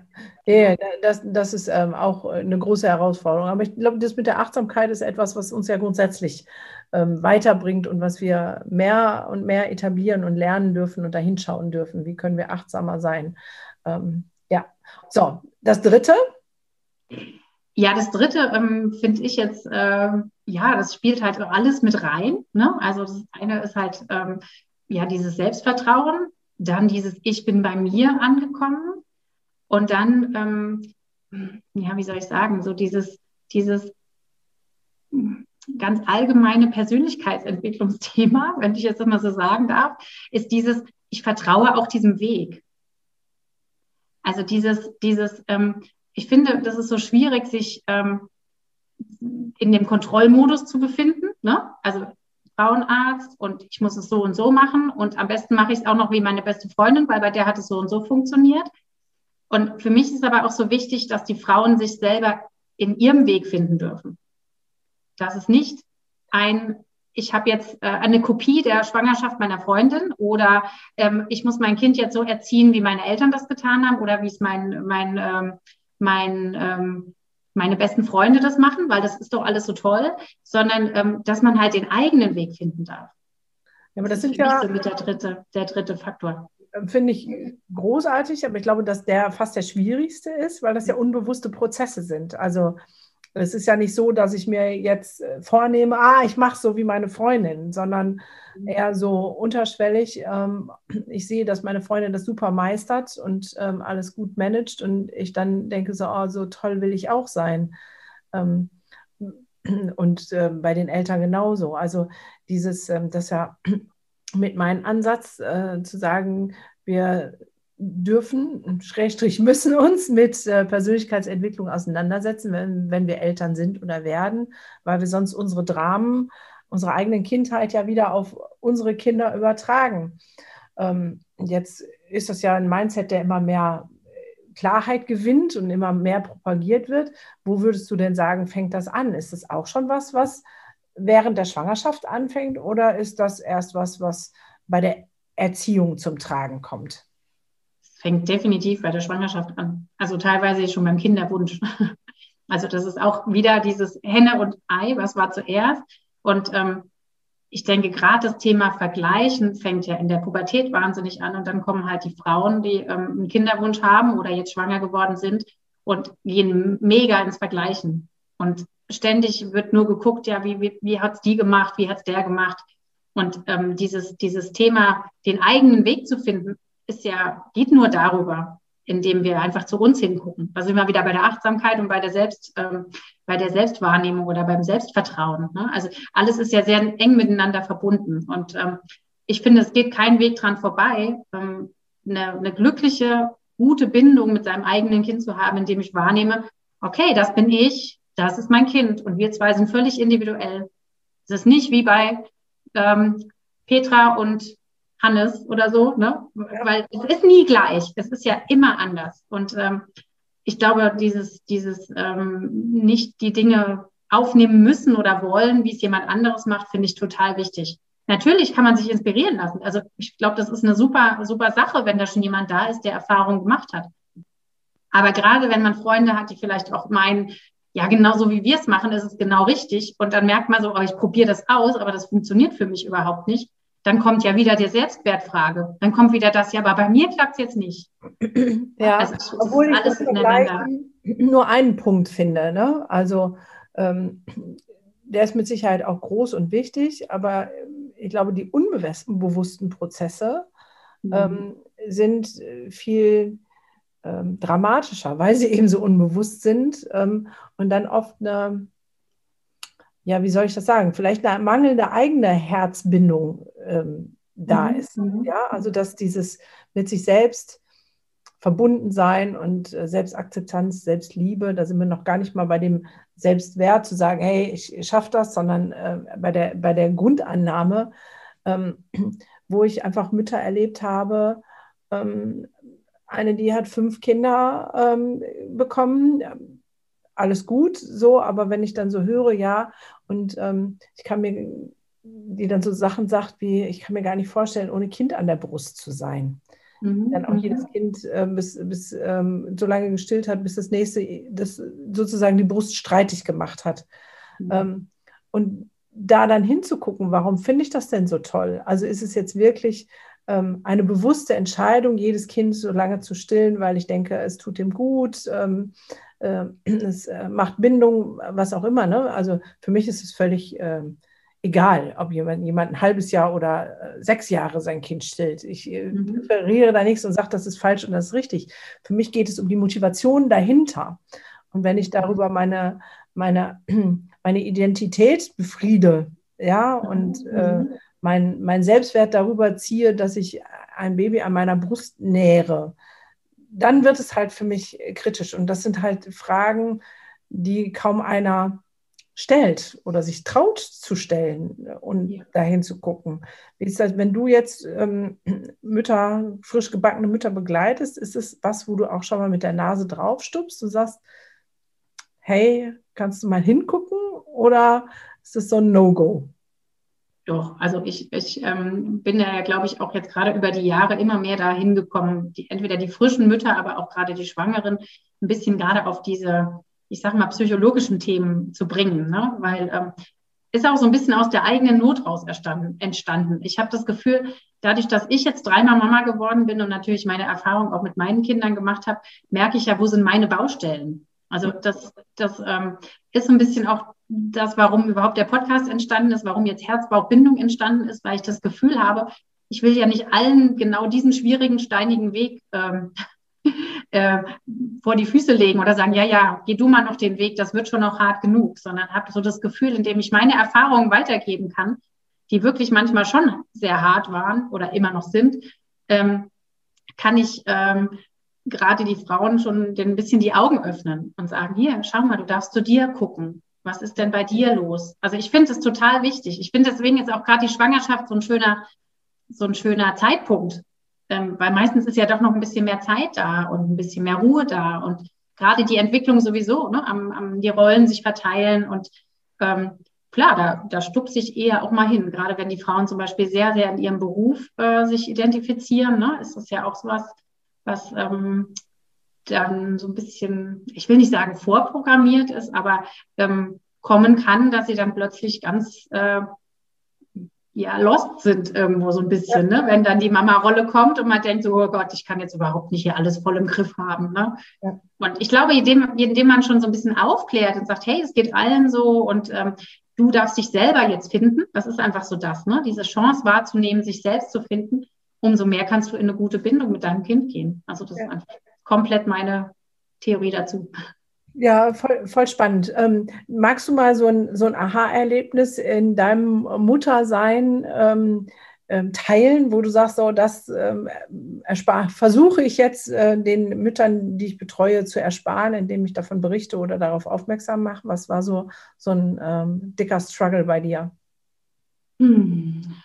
ja das, das ist ähm, auch eine große Herausforderung. Aber ich glaube, das mit der Achtsamkeit ist etwas, was uns ja grundsätzlich ähm, weiterbringt und was wir mehr und mehr etablieren und lernen dürfen und dahin schauen dürfen. Wie können wir achtsamer sein? Ähm, ja, so, das Dritte. Ja, das dritte ähm, finde ich jetzt, äh, ja, das spielt halt alles mit rein. Ne? Also das eine ist halt, ähm, ja, dieses Selbstvertrauen, dann dieses Ich bin bei mir angekommen und dann, ähm, ja, wie soll ich sagen, so dieses, dieses ganz allgemeine Persönlichkeitsentwicklungsthema, wenn ich jetzt immer so sagen darf, ist dieses, ich vertraue auch diesem Weg. Also dieses, dieses, ähm, ich finde, das ist so schwierig, sich ähm, in dem Kontrollmodus zu befinden. Ne? Also Frauenarzt und ich muss es so und so machen und am besten mache ich es auch noch wie meine beste Freundin, weil bei der hat es so und so funktioniert. Und für mich ist aber auch so wichtig, dass die Frauen sich selber in ihrem Weg finden dürfen. Dass es nicht ein, ich habe jetzt äh, eine Kopie der Schwangerschaft meiner Freundin oder ähm, ich muss mein Kind jetzt so erziehen, wie meine Eltern das getan haben oder wie es mein, mein ähm, mein, ähm, meine besten Freunde das machen, weil das ist doch alles so toll, sondern ähm, dass man halt den eigenen Weg finden darf. Ja, aber das, das sind ja so mit der dritte, der dritte Faktor. Finde ich großartig, aber ich glaube, dass der fast der schwierigste ist, weil das ja unbewusste Prozesse sind. Also es ist ja nicht so, dass ich mir jetzt äh, vornehme, ah, ich mache so wie meine Freundin, sondern mhm. eher so unterschwellig. Ähm, ich sehe, dass meine Freundin das super meistert und ähm, alles gut managt und ich dann denke so, oh, so toll will ich auch sein. Ähm, und bei den Eltern genauso. Also dieses, das ja mit meinem Ansatz äh, zu sagen, wir dürfen, Schrägstrich müssen uns mit äh, Persönlichkeitsentwicklung auseinandersetzen, wenn, wenn wir Eltern sind oder werden, weil wir sonst unsere Dramen, unsere eigenen Kindheit ja wieder auf unsere Kinder übertragen. Ähm, jetzt ist das ja ein Mindset, der immer mehr Klarheit gewinnt und immer mehr propagiert wird. Wo würdest du denn sagen, fängt das an? Ist das auch schon was, was während der Schwangerschaft anfängt oder ist das erst was, was bei der Erziehung zum Tragen kommt? Es fängt definitiv bei der Schwangerschaft an. Also teilweise schon beim Kinderwunsch. Also das ist auch wieder dieses Henne und Ei, was war zuerst? Und ähm, ich denke, gerade das Thema Vergleichen fängt ja in der Pubertät wahnsinnig an. Und dann kommen halt die Frauen, die ähm, einen Kinderwunsch haben oder jetzt schwanger geworden sind und gehen mega ins Vergleichen. Und ständig wird nur geguckt, ja, wie, wie, wie hat's die gemacht, wie hat's der gemacht. Und ähm, dieses, dieses Thema, den eigenen Weg zu finden, ist ja, geht nur darüber, indem wir einfach zu uns hingucken. Da sind wir wieder bei der Achtsamkeit und bei der Selbst, ähm, bei der Selbstwahrnehmung oder beim Selbstvertrauen. Ne? Also alles ist ja sehr eng miteinander verbunden. Und ähm, ich finde, es geht kein Weg dran vorbei, ähm, eine, eine glückliche, gute Bindung mit seinem eigenen Kind zu haben, indem ich wahrnehme, okay, das bin ich, das ist mein Kind und wir zwei sind völlig individuell. Es ist nicht wie bei ähm, Petra und Hannes oder so, ne? Weil es ist nie gleich. Es ist ja immer anders. Und ähm, ich glaube, dieses, dieses ähm, nicht die Dinge aufnehmen müssen oder wollen, wie es jemand anderes macht, finde ich total wichtig. Natürlich kann man sich inspirieren lassen. Also ich glaube, das ist eine super, super Sache, wenn da schon jemand da ist, der Erfahrung gemacht hat. Aber gerade wenn man Freunde hat, die vielleicht auch meinen, ja, genauso wie wir es machen, ist es genau richtig. Und dann merkt man so, oh, ich probiere das aus, aber das funktioniert für mich überhaupt nicht. Dann kommt ja wieder die Selbstwertfrage. Dann kommt wieder das, ja, aber bei mir klappt es jetzt nicht. Ja, also, obwohl ich alles nur einen Punkt finde. Ne? Also ähm, der ist mit Sicherheit auch groß und wichtig, aber ich glaube, die unbewussten Prozesse mhm. ähm, sind äh, viel ähm, dramatischer, weil sie eben so unbewusst sind ähm, und dann oft eine, ja, wie soll ich das sagen, vielleicht eine mangelnde eigene Herzbindung ähm, da mhm. ist. Mhm. Ja, also dass dieses mit sich selbst verbunden sein und äh, Selbstakzeptanz, Selbstliebe, da sind wir noch gar nicht mal bei dem Selbstwert zu sagen, hey, ich, ich schaffe das, sondern äh, bei, der, bei der Grundannahme, ähm, wo ich einfach Mütter erlebt habe, ähm, eine, die hat fünf Kinder ähm, bekommen. Alles gut, so, aber wenn ich dann so höre, ja, und ähm, ich kann mir, die dann so Sachen sagt wie, ich kann mir gar nicht vorstellen, ohne Kind an der Brust zu sein. Mhm. Dann auch mhm. jedes Kind äh, bis, bis ähm, so lange gestillt hat, bis das nächste das sozusagen die Brust streitig gemacht hat. Mhm. Ähm, und da dann hinzugucken, warum finde ich das denn so toll? Also ist es jetzt wirklich ähm, eine bewusste Entscheidung, jedes Kind so lange zu stillen, weil ich denke, es tut ihm gut, ähm, äh, es äh, macht Bindung, was auch immer. Ne? Also für mich ist es völlig äh, egal, ob jemand, jemand ein halbes Jahr oder äh, sechs Jahre sein Kind stillt. Ich äh, mhm. präferiere da nichts und sage, das ist falsch und das ist richtig. Für mich geht es um die Motivation dahinter. Und wenn ich darüber meine, meine, meine Identität befriede, ja, und äh, mhm mein, mein Selbstwert darüber ziehe, dass ich ein Baby an meiner Brust nähere, dann wird es halt für mich kritisch. Und das sind halt Fragen, die kaum einer stellt oder sich traut zu stellen und ja. dahin zu gucken. Wie ist das, wenn du jetzt ähm, Mütter, frisch gebackene Mütter begleitest, ist es was, wo du auch schon mal mit der Nase draufstupst und sagst, hey, kannst du mal hingucken oder ist es so ein No-Go? Doch, also ich, ich ähm, bin ja, glaube ich, auch jetzt gerade über die Jahre immer mehr dahin gekommen, die, entweder die frischen Mütter, aber auch gerade die Schwangeren, ein bisschen gerade auf diese, ich sage mal, psychologischen Themen zu bringen, ne? weil ähm, ist auch so ein bisschen aus der eigenen Not raus entstanden. Ich habe das Gefühl, dadurch, dass ich jetzt dreimal Mama geworden bin und natürlich meine Erfahrung auch mit meinen Kindern gemacht habe, merke ich ja, wo sind meine Baustellen. Also das, das ähm, ist ein bisschen auch das, warum überhaupt der Podcast entstanden ist, warum jetzt Herzbauchbindung entstanden ist, weil ich das Gefühl habe, ich will ja nicht allen genau diesen schwierigen, steinigen Weg ähm, äh, vor die Füße legen oder sagen, ja, ja, geh du mal noch den Weg, das wird schon noch hart genug, sondern habe so das Gefühl, indem ich meine Erfahrungen weitergeben kann, die wirklich manchmal schon sehr hart waren oder immer noch sind, ähm, kann ich ähm, gerade die Frauen schon ein bisschen die Augen öffnen und sagen, hier, schau mal, du darfst zu dir gucken. Was ist denn bei dir los? Also ich finde es total wichtig. Ich finde deswegen jetzt auch gerade die Schwangerschaft so ein schöner, so ein schöner Zeitpunkt. Ähm, weil meistens ist ja doch noch ein bisschen mehr Zeit da und ein bisschen mehr Ruhe da und gerade die Entwicklung sowieso, ne, am, am, die Rollen sich verteilen und ähm, klar, da, da stupse ich eher auch mal hin. Gerade wenn die Frauen zum Beispiel sehr, sehr in ihrem Beruf äh, sich identifizieren, ne, ist das ja auch so was, was ähm, dann so ein bisschen, ich will nicht sagen vorprogrammiert ist, aber ähm, kommen kann, dass sie dann plötzlich ganz äh, ja, lost sind irgendwo so ein bisschen, ja. ne? wenn dann die Mama-Rolle kommt und man denkt so, oh Gott, ich kann jetzt überhaupt nicht hier alles voll im Griff haben. Ne? Ja. Und ich glaube, indem, indem man schon so ein bisschen aufklärt und sagt, hey, es geht allen so und ähm, du darfst dich selber jetzt finden, das ist einfach so das, ne? diese Chance wahrzunehmen, sich selbst zu finden, umso mehr kannst du in eine gute Bindung mit deinem Kind gehen. Also das ja. ist einfach komplett meine Theorie dazu. Ja, voll, voll spannend. Ähm, magst du mal so ein, so ein Aha-Erlebnis in deinem Muttersein ähm, ähm, teilen, wo du sagst, so, das ähm, versuche ich jetzt äh, den Müttern, die ich betreue, zu ersparen, indem ich davon berichte oder darauf aufmerksam mache? Was war so, so ein ähm, dicker Struggle bei dir?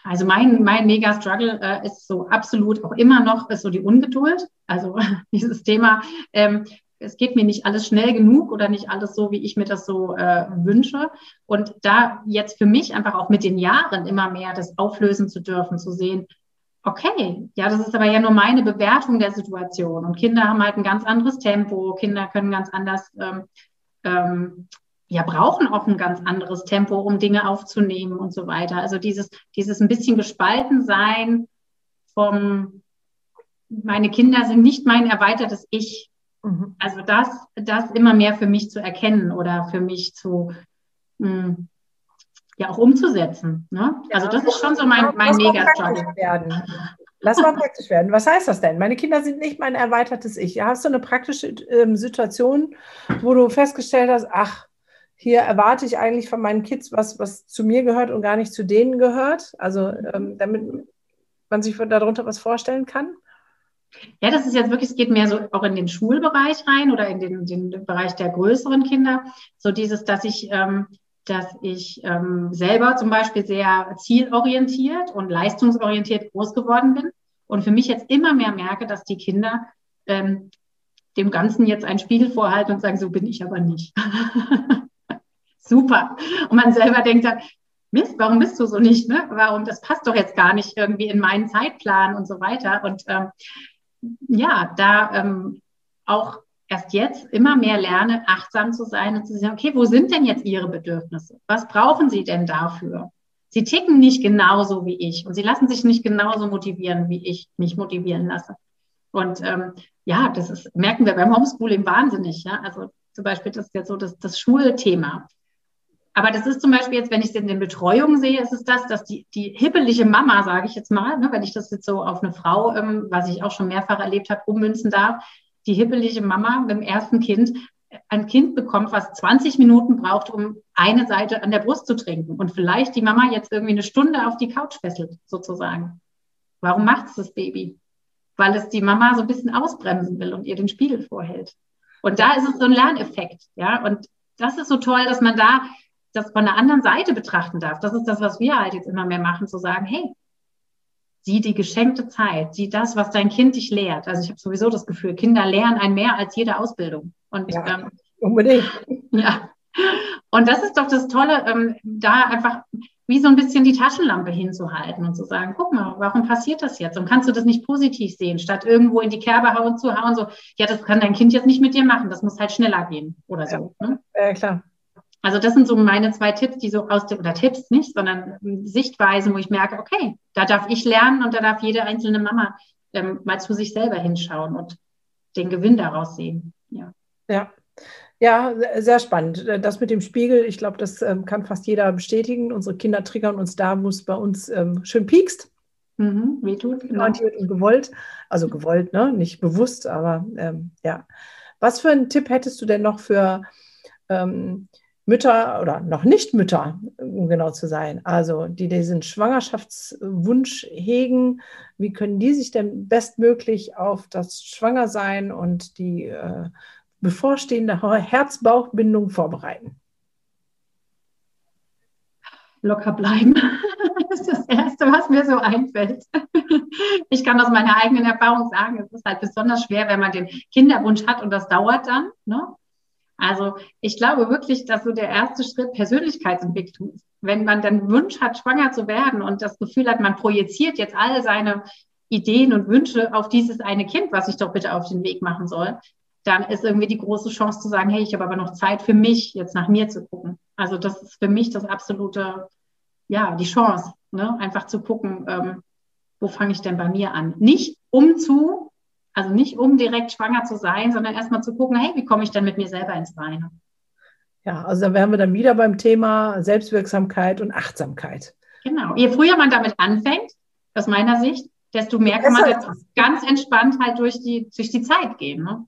Also mein, mein Mega-Struggle äh, ist so absolut auch immer noch ist so die Ungeduld. Also dieses Thema, ähm, es geht mir nicht alles schnell genug oder nicht alles so, wie ich mir das so äh, wünsche. Und da jetzt für mich einfach auch mit den Jahren immer mehr das auflösen zu dürfen, zu sehen, okay, ja, das ist aber ja nur meine Bewertung der Situation. Und Kinder haben halt ein ganz anderes Tempo, Kinder können ganz anders, ähm, ähm, ja, brauchen auch ein ganz anderes Tempo, um Dinge aufzunehmen und so weiter. Also dieses, dieses ein bisschen gespalten sein vom, meine Kinder sind nicht mein erweitertes Ich, Mhm. Also das, das immer mehr für mich zu erkennen oder für mich zu, mh, hm, ja auch umzusetzen. Ne? Also das ist schon so mein, mein Mega-Job. Lass mal praktisch werden. Was heißt das denn? Meine Kinder sind nicht mein erweitertes Ich. Hast du eine praktische ähm, Situation, wo du festgestellt hast, ach, hier erwarte ich eigentlich von meinen Kids was, was zu mir gehört und gar nicht zu denen gehört? Also ähm, damit man sich darunter was vorstellen kann? Ja, das ist jetzt wirklich, es geht mehr so auch in den Schulbereich rein oder in den, den Bereich der größeren Kinder. So dieses, dass ich, ähm, dass ich ähm, selber zum Beispiel sehr zielorientiert und leistungsorientiert groß geworden bin und für mich jetzt immer mehr merke, dass die Kinder ähm, dem Ganzen jetzt einen Spiegel vorhalten und sagen, so bin ich aber nicht. Super. Und man selber denkt dann, Mist, warum bist du so nicht? Ne? Warum, das passt doch jetzt gar nicht irgendwie in meinen Zeitplan und so weiter. Und ähm, ja, da ähm, auch erst jetzt immer mehr lerne, achtsam zu sein und zu sagen, okay, wo sind denn jetzt Ihre Bedürfnisse? Was brauchen Sie denn dafür? Sie ticken nicht genauso wie ich und Sie lassen sich nicht genauso motivieren, wie ich mich motivieren lasse. Und ähm, ja, das ist, merken wir beim Homeschooling wahnsinnig. Ja? Also zum Beispiel das ist jetzt so das, das Schulthema. Aber das ist zum Beispiel jetzt, wenn ich es in den Betreuungen sehe, ist es das, dass die, die hippelige Mama, sage ich jetzt mal, ne, wenn ich das jetzt so auf eine Frau, ähm, was ich auch schon mehrfach erlebt habe, ummünzen darf, die hippelige Mama mit dem ersten Kind ein Kind bekommt, was 20 Minuten braucht, um eine Seite an der Brust zu trinken und vielleicht die Mama jetzt irgendwie eine Stunde auf die Couch fesselt, sozusagen. Warum macht es das Baby? Weil es die Mama so ein bisschen ausbremsen will und ihr den Spiegel vorhält. Und da ist es so ein Lerneffekt, ja. Und das ist so toll, dass man da das von der anderen Seite betrachten darf. Das ist das, was wir halt jetzt immer mehr machen, zu sagen, hey, sieh die geschenkte Zeit, sieh das, was dein Kind dich lehrt. Also ich habe sowieso das Gefühl, Kinder lernen ein mehr als jede Ausbildung. Und ja, ähm, unbedingt. Ja. Und das ist doch das Tolle, ähm, da einfach wie so ein bisschen die Taschenlampe hinzuhalten und zu sagen, guck mal, warum passiert das jetzt? Und kannst du das nicht positiv sehen, statt irgendwo in die Kerbe hauen zu hauen, so, ja, das kann dein Kind jetzt nicht mit dir machen, das muss halt schneller gehen oder so. Ja, ne? ja klar. Also das sind so meine zwei Tipps, die so aus dem, oder Tipps nicht, sondern Sichtweisen, wo ich merke, okay, da darf ich lernen und da darf jede einzelne Mama ähm, mal zu sich selber hinschauen und den Gewinn daraus sehen. Ja. Ja. Ja, sehr spannend. Das mit dem Spiegel, ich glaube, das ähm, kann fast jeder bestätigen. Unsere Kinder triggern uns da, wo es bei uns ähm, schön piekst. Mhm, wehtut, genau. Und gewollt. Also gewollt, ne? nicht bewusst, aber ähm, ja. Was für einen Tipp hättest du denn noch für ähm, Mütter oder noch nicht Mütter, um genau zu sein, also die diesen Schwangerschaftswunsch hegen, wie können die sich denn bestmöglich auf das Schwangersein und die äh, bevorstehende Herz-Bauch-Bindung vorbereiten? Locker bleiben. Das ist das Erste, was mir so einfällt. Ich kann aus meiner eigenen Erfahrung sagen, es ist halt besonders schwer, wenn man den Kinderwunsch hat und das dauert dann. Ne? Also ich glaube wirklich, dass so der erste Schritt Persönlichkeitsentwicklung ist. wenn man dann Wunsch hat, schwanger zu werden und das Gefühl hat, man projiziert jetzt alle seine Ideen und Wünsche auf dieses eine Kind, was ich doch bitte auf den Weg machen soll, dann ist irgendwie die große Chance zu sagen, hey, ich habe aber noch Zeit für mich, jetzt nach mir zu gucken. Also das ist für mich das absolute, ja, die Chance, ne? einfach zu gucken, ähm, wo fange ich denn bei mir an? Nicht um zu, also nicht um direkt schwanger zu sein, sondern erstmal zu gucken, hey, wie komme ich denn mit mir selber ins Reine? Ja, also da wären wir dann wieder beim Thema Selbstwirksamkeit und Achtsamkeit. Genau. Je früher man damit anfängt, aus meiner Sicht, desto mehr kann man jetzt ganz entspannt halt durch die, durch die Zeit gehen. Ne?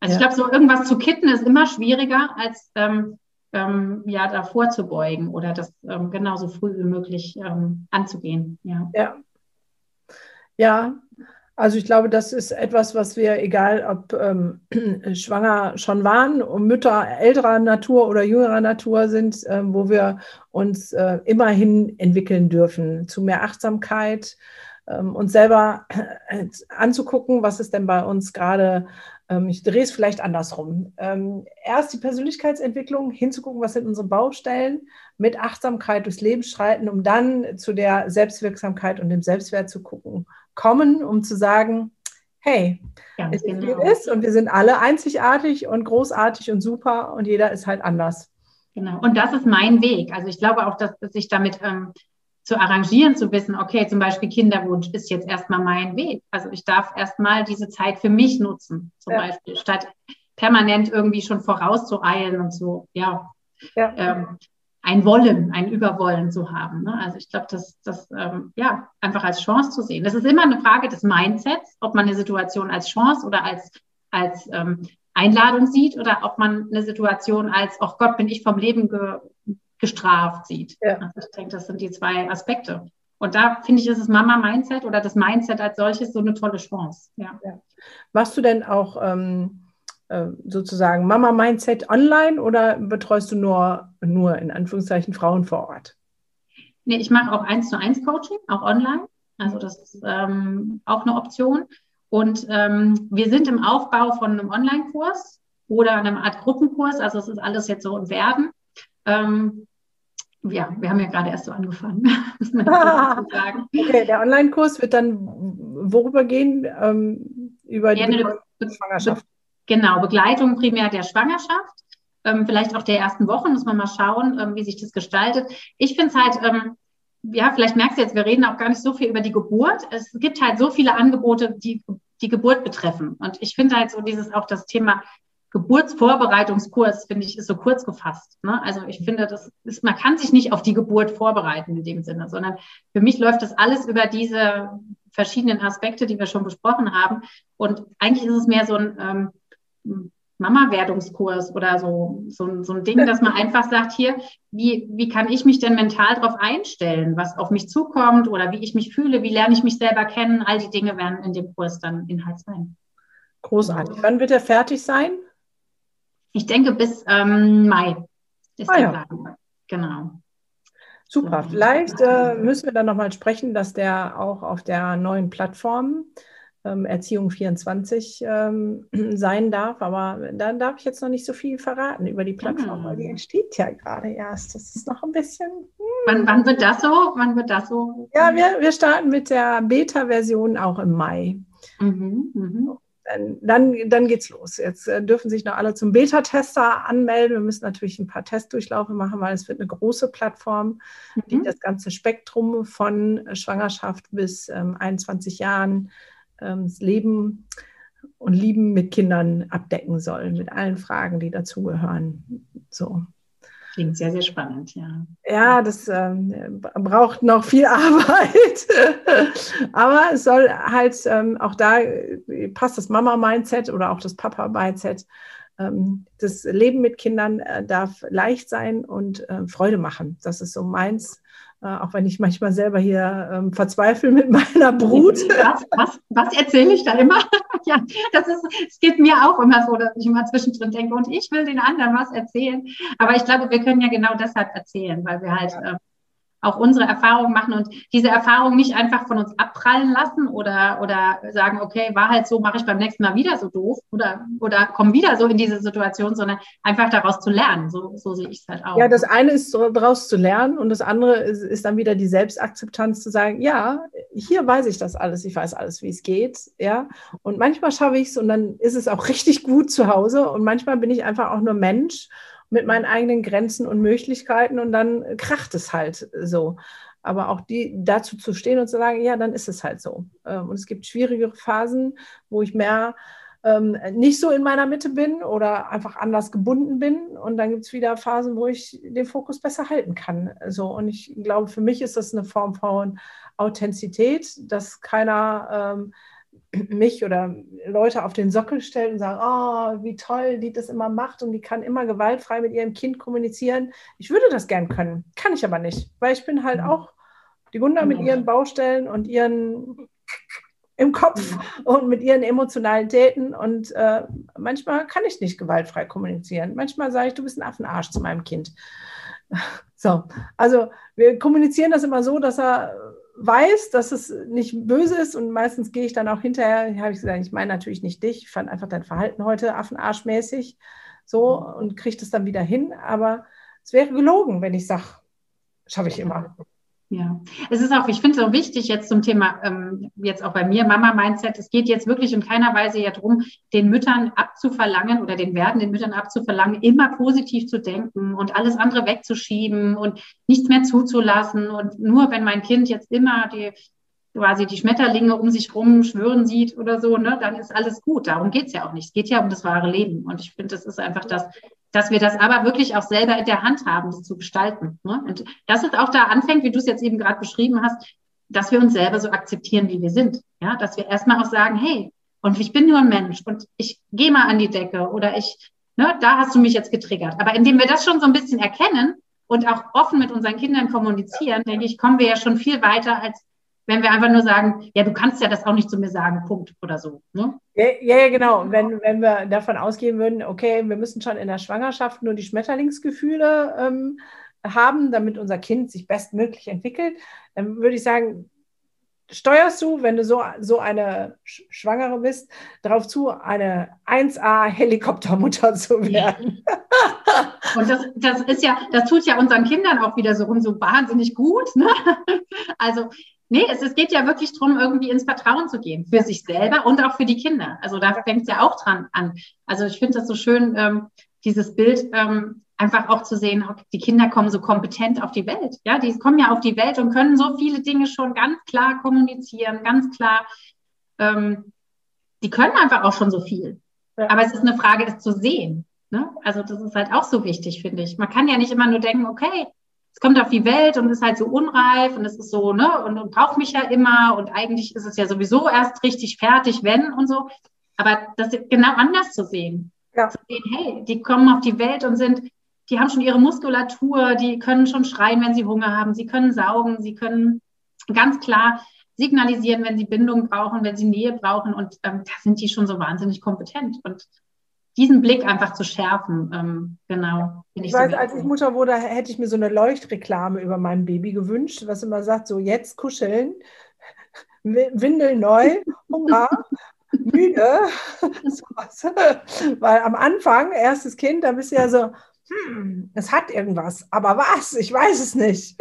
Also ja. ich glaube, so irgendwas zu kitten ist immer schwieriger, als ähm, ähm, ja, da vorzubeugen oder das ähm, genauso früh wie möglich ähm, anzugehen. Ja. ja. Ja, also ich glaube, das ist etwas, was wir, egal ob ähm, schwanger schon waren, Mütter älterer Natur oder jüngerer Natur sind, äh, wo wir uns äh, immerhin entwickeln dürfen zu mehr Achtsamkeit, ähm, uns selber äh, anzugucken, was ist denn bei uns gerade, ähm, ich drehe es vielleicht andersrum. Ähm, erst die Persönlichkeitsentwicklung, hinzugucken, was sind unsere Baustellen, mit Achtsamkeit durchs Leben streiten, um dann zu der Selbstwirksamkeit und dem Selbstwert zu gucken kommen, um zu sagen, hey, Ganz es genau. ist und wir sind alle einzigartig und großartig und super und jeder ist halt anders. Genau. Und das ist mein Weg. Also ich glaube auch, dass, sich damit ähm, zu arrangieren, zu wissen, okay, zum Beispiel Kinderwunsch ist jetzt erstmal mein Weg. Also ich darf erstmal diese Zeit für mich nutzen, zum ja. Beispiel, statt permanent irgendwie schon vorauszueilen und so, ja. ja. Ähm, ein Wollen, ein Überwollen zu haben. Ne? Also ich glaube, das, das ähm, ja einfach als Chance zu sehen. Das ist immer eine Frage des Mindsets, ob man eine Situation als Chance oder als, als ähm, Einladung sieht oder ob man eine Situation als, ach Gott, bin ich vom Leben ge, gestraft sieht. Ja. Also ich denke, das sind die zwei Aspekte. Und da finde ich, ist das Mama-Mindset oder das Mindset als solches so eine tolle Chance. Ja. ja. Machst du denn auch ähm, äh, sozusagen Mama-Mindset online oder betreust du nur, nur in Anführungszeichen Frauen vor Ort? Nee, ich mache auch eins zu eins Coaching, auch online. Also das ist ähm, auch eine Option. Und ähm, wir sind im Aufbau von einem Online-Kurs oder einer Art Gruppenkurs. Also es ist alles jetzt so im Werden. Ähm, ja, wir haben ja gerade erst so angefangen. Okay, der Online-Kurs wird dann worüber gehen? Ähm, über ja, die Schwangerschaft. Genau, Begleitung primär der Schwangerschaft, ähm, vielleicht auch der ersten Wochen, muss man mal schauen, ähm, wie sich das gestaltet. Ich finde es halt, ähm, ja, vielleicht merkst du jetzt, wir reden auch gar nicht so viel über die Geburt. Es gibt halt so viele Angebote, die die Geburt betreffen. Und ich finde halt so dieses auch das Thema Geburtsvorbereitungskurs, finde ich, ist so kurz gefasst. Ne? Also ich finde, das ist, man kann sich nicht auf die Geburt vorbereiten in dem Sinne, sondern für mich läuft das alles über diese verschiedenen Aspekte, die wir schon besprochen haben. Und eigentlich ist es mehr so ein ähm, Mama-Werdungskurs oder so, so, so ein Ding, dass man einfach sagt, hier, wie, wie kann ich mich denn mental darauf einstellen, was auf mich zukommt oder wie ich mich fühle, wie lerne ich mich selber kennen, all die Dinge werden in dem Kurs dann Inhalt sein. Großartig. Wann wird er fertig sein? Ich denke bis ähm, Mai ist ah, der ja. Plan. Genau. Super. Vielleicht äh, müssen wir dann nochmal sprechen, dass der auch auf der neuen Plattform ähm, Erziehung 24 ähm, sein darf. Aber da darf ich jetzt noch nicht so viel verraten über die Plattform, weil die ah. entsteht ja gerade erst. Das ist noch ein bisschen. Hm. Wann, wann, wird das so? Wann wird das so? Ja, wir, wir starten mit der Beta-Version auch im Mai. Mhm, mh. Dann, dann, dann geht's los. Jetzt äh, dürfen sich noch alle zum Beta-Tester anmelden. Wir müssen natürlich ein paar Testdurchlaufe machen, weil es wird eine große Plattform, mhm. die das ganze Spektrum von Schwangerschaft bis ähm, 21 Jahren ähm, das Leben und Lieben mit Kindern abdecken soll, mit allen Fragen, die dazugehören. So. Klingt sehr, sehr spannend, ja. Ja, das ähm, braucht noch viel Arbeit. Aber es soll halt ähm, auch da passt das Mama-Mindset oder auch das Papa-Mindset. Ähm, das Leben mit Kindern äh, darf leicht sein und äh, Freude machen. Das ist so meins. Äh, auch wenn ich manchmal selber hier ähm, verzweifle mit meiner Brut. Was, was, was erzähle ich da immer? ja, das ist, es geht mir auch immer so, dass ich immer zwischendrin denke, und ich will den anderen was erzählen. Aber ich glaube, wir können ja genau deshalb erzählen, weil wir halt äh, auch unsere Erfahrungen machen und diese Erfahrungen nicht einfach von uns abprallen lassen oder, oder sagen, okay, war halt so, mache ich beim nächsten Mal wieder so doof oder, oder komme wieder so in diese Situation, sondern einfach daraus zu lernen. So, so sehe ich es halt auch. Ja, das eine ist daraus zu lernen und das andere ist, ist dann wieder die Selbstakzeptanz zu sagen, ja, hier weiß ich das alles, ich weiß alles, wie es geht, ja. Und manchmal schaffe ich es und dann ist es auch richtig gut zu Hause und manchmal bin ich einfach auch nur Mensch mit meinen eigenen Grenzen und Möglichkeiten und dann kracht es halt so. Aber auch die dazu zu stehen und zu sagen, ja, dann ist es halt so. Ähm, und es gibt schwierigere Phasen, wo ich mehr ähm, nicht so in meiner Mitte bin oder einfach anders gebunden bin. Und dann gibt es wieder Phasen, wo ich den Fokus besser halten kann. So, und ich glaube, für mich ist das eine Form von Authentizität, dass keiner ähm, mich oder Leute auf den Sockel stellt und sagen, oh, wie toll die das immer macht und die kann immer gewaltfrei mit ihrem Kind kommunizieren. Ich würde das gern können, kann ich aber nicht, weil ich bin halt mhm. auch die Gunda mit ihren Baustellen und ihren im Kopf und mit ihren Emotionalitäten und äh, manchmal kann ich nicht gewaltfrei kommunizieren. Manchmal sage ich, du bist ein Affenarsch zu meinem Kind. So, also wir kommunizieren das immer so, dass er weiß, dass es nicht böse ist und meistens gehe ich dann auch hinterher, habe ich gesagt, ich meine natürlich nicht dich, ich fand einfach dein Verhalten heute affenarschmäßig so und kriege das dann wieder hin, aber es wäre gelogen, wenn ich sage, schaffe ich immer. Ja, es ist auch, ich finde es auch wichtig jetzt zum Thema, ähm, jetzt auch bei mir, Mama-Mindset, es geht jetzt wirklich in keiner Weise ja darum, den Müttern abzuverlangen oder den werdenden Müttern abzuverlangen, immer positiv zu denken und alles andere wegzuschieben und nichts mehr zuzulassen. Und nur wenn mein Kind jetzt immer die quasi die Schmetterlinge um sich rum schwören sieht oder so, ne, dann ist alles gut. Darum geht's ja auch nicht. Es geht ja um das wahre Leben. Und ich finde, das ist einfach das, dass wir das aber wirklich auch selber in der Hand haben, das zu gestalten. Ne? Und dass es auch da anfängt, wie du es jetzt eben gerade beschrieben hast, dass wir uns selber so akzeptieren, wie wir sind. Ja, dass wir erstmal auch sagen, hey, und ich bin nur ein Mensch und ich gehe mal an die Decke oder ich, ne, da hast du mich jetzt getriggert. Aber indem wir das schon so ein bisschen erkennen und auch offen mit unseren Kindern kommunizieren, denke ich, kommen wir ja schon viel weiter, als wenn wir einfach nur sagen, ja, du kannst ja das auch nicht zu mir sagen, Punkt oder so. Ne? Ja, ja, genau. Wenn, wenn wir davon ausgehen würden, okay, wir müssen schon in der Schwangerschaft nur die Schmetterlingsgefühle ähm, haben, damit unser Kind sich bestmöglich entwickelt, dann würde ich sagen, steuerst du, wenn du so, so eine Schwangere bist, darauf zu, eine 1A-Helikoptermutter zu werden. Und das, das ist ja, das tut ja unseren Kindern auch wieder so, so wahnsinnig gut. Ne? Also Nee, es, es geht ja wirklich darum, irgendwie ins Vertrauen zu gehen, für sich selber und auch für die Kinder. Also da fängt es ja auch dran an. Also ich finde das so schön, ähm, dieses Bild ähm, einfach auch zu sehen, die Kinder kommen so kompetent auf die Welt. Ja, die kommen ja auf die Welt und können so viele Dinge schon ganz klar kommunizieren, ganz klar. Ähm, die können einfach auch schon so viel. Ja. Aber es ist eine Frage, es zu sehen. Ne? Also das ist halt auch so wichtig, finde ich. Man kann ja nicht immer nur denken, okay, es kommt auf die Welt und ist halt so unreif und es ist so, ne, und, und braucht mich ja immer und eigentlich ist es ja sowieso erst richtig fertig, wenn und so. Aber das ist genau anders zu sehen. Ja. Zu sehen, hey, die kommen auf die Welt und sind, die haben schon ihre Muskulatur, die können schon schreien, wenn sie Hunger haben, sie können saugen, sie können ganz klar signalisieren, wenn sie Bindung brauchen, wenn sie Nähe brauchen und ähm, da sind die schon so wahnsinnig kompetent und diesen Blick einfach zu schärfen. Ähm, genau. Ich, ich weiß, so als ich Mutter wurde, hätte ich mir so eine Leuchtreklame über mein Baby gewünscht, was immer sagt, so jetzt kuscheln, Windel neu, Hunger, müde. Weil am Anfang, erstes Kind, da bist du ja so, hm, es hat irgendwas, aber was? Ich weiß es nicht.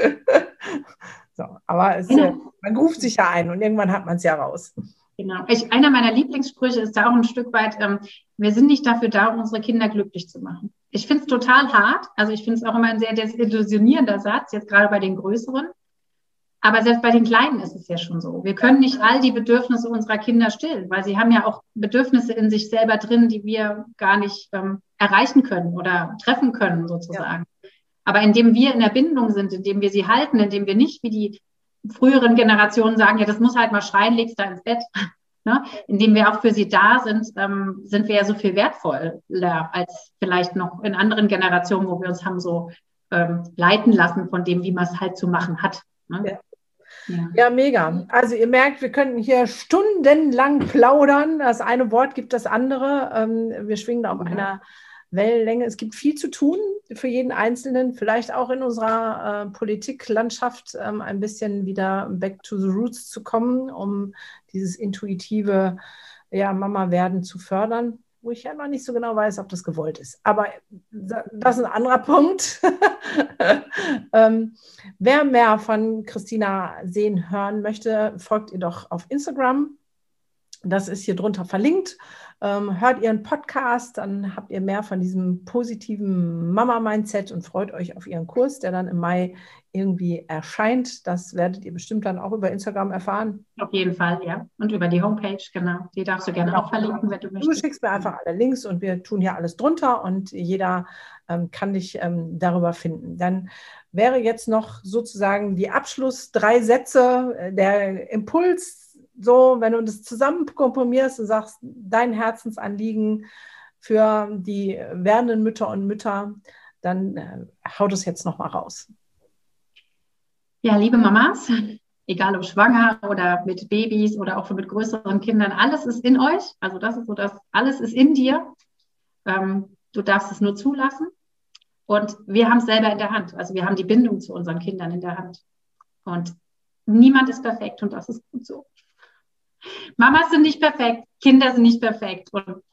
so, aber es, genau. man ruft sich ja ein und irgendwann hat man es ja raus. Genau. Ich, einer meiner Lieblingssprüche ist da auch ein Stück weit, ähm, wir sind nicht dafür da, um unsere Kinder glücklich zu machen. Ich finde es total hart. Also ich finde es auch immer ein sehr desillusionierender Satz, jetzt gerade bei den größeren. Aber selbst bei den Kleinen ist es ja schon so. Wir können nicht all die Bedürfnisse unserer Kinder stillen, weil sie haben ja auch Bedürfnisse in sich selber drin, die wir gar nicht ähm, erreichen können oder treffen können, sozusagen. Ja. Aber indem wir in der Bindung sind, indem wir sie halten, indem wir nicht wie die früheren Generationen sagen, ja, das muss halt mal schreien, legst da ins Bett. Ne? Indem wir auch für sie da sind, ähm, sind wir ja so viel wertvoller als vielleicht noch in anderen Generationen, wo wir uns haben so ähm, leiten lassen von dem, wie man es halt zu machen hat. Ne? Ja. Ja. ja. mega. Also ihr merkt, wir könnten hier stundenlang plaudern. Das eine Wort gibt das andere. Ähm, wir schwingen auf ja. einer Wellenlänge. Es gibt viel zu tun für jeden Einzelnen, vielleicht auch in unserer äh, Politiklandschaft ähm, ein bisschen wieder back to the roots zu kommen, um dieses intuitive ja, Mama-Werden zu fördern wo ich ja noch nicht so genau weiß, ob das gewollt ist. Aber das ist ein anderer Punkt. ähm, wer mehr von Christina sehen, hören möchte, folgt ihr doch auf Instagram. Das ist hier drunter verlinkt. Ähm, hört ihren Podcast, dann habt ihr mehr von diesem positiven Mama-Mindset und freut euch auf ihren Kurs, der dann im Mai irgendwie erscheint. Das werdet ihr bestimmt dann auch über Instagram erfahren. Auf jeden Fall, ja. Und über die Homepage, genau. Die darfst du gerne auch verlinken, wenn du möchtest. Du schickst mir einfach alle Links und wir tun hier alles drunter und jeder ähm, kann dich ähm, darüber finden. Dann wäre jetzt noch sozusagen die Abschluss drei Sätze, äh, der Impuls so, wenn du das zusammen komprimierst und sagst, dein Herzensanliegen für die werdenden Mütter und Mütter, dann äh, hau das jetzt nochmal raus. Ja, liebe Mamas, egal ob schwanger oder mit Babys oder auch mit größeren Kindern, alles ist in euch. Also das ist so, dass alles ist in dir. Ähm, du darfst es nur zulassen. Und wir haben es selber in der Hand. Also wir haben die Bindung zu unseren Kindern in der Hand. Und niemand ist perfekt und das ist gut so. Mamas sind nicht perfekt, Kinder sind nicht perfekt und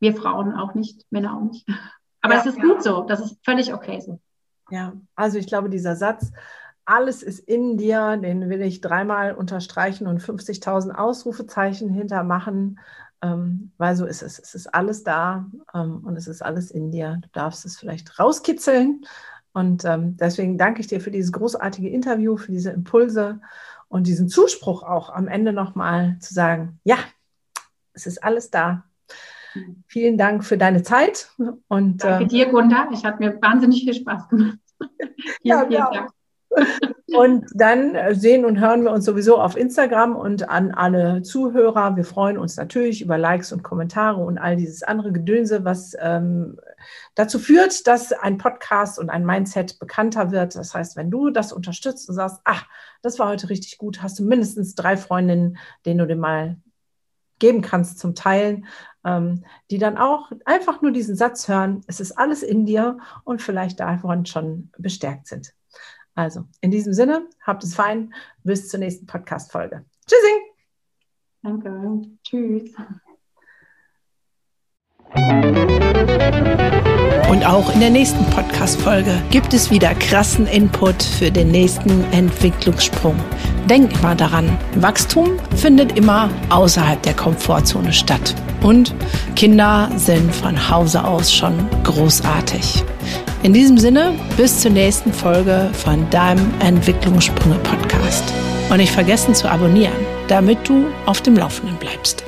wir Frauen auch nicht, Männer auch nicht. Aber ja, es ist ja. gut so, das ist völlig okay so. Ja, also ich glaube, dieser Satz, alles ist in dir, den will ich dreimal unterstreichen und 50.000 Ausrufezeichen hintermachen, ähm, weil so ist es. Es ist alles da ähm, und es ist alles in dir. Du darfst es vielleicht rauskitzeln. Und ähm, deswegen danke ich dir für dieses großartige Interview, für diese Impulse und diesen Zuspruch auch am Ende nochmal zu sagen, ja, es ist alles da. Vielen Dank für deine Zeit. Und, Danke äh, dir, Gunda. Ich hat mir wahnsinnig viel Spaß gemacht. ja, vielen Dank. Und dann sehen und hören wir uns sowieso auf Instagram und an alle Zuhörer. Wir freuen uns natürlich über Likes und Kommentare und all dieses andere Gedönse, was ähm, dazu führt, dass ein Podcast und ein Mindset bekannter wird. Das heißt, wenn du das unterstützt und sagst, ach, das war heute richtig gut, hast du mindestens drei Freundinnen, denen du dir mal geben kannst zum Teilen, ähm, die dann auch einfach nur diesen Satz hören, es ist alles in dir und vielleicht davon schon bestärkt sind. Also, in diesem Sinne, habt es fein. Bis zur nächsten Podcast-Folge. Tschüssing! Danke. Tschüss. Und auch in der nächsten Podcast-Folge gibt es wieder krassen Input für den nächsten Entwicklungssprung. Denk immer daran, Wachstum findet immer außerhalb der Komfortzone statt. Und Kinder sind von Hause aus schon großartig. In diesem Sinne, bis zur nächsten Folge von deinem Entwicklungssprünge Podcast. Und nicht vergessen zu abonnieren, damit du auf dem Laufenden bleibst.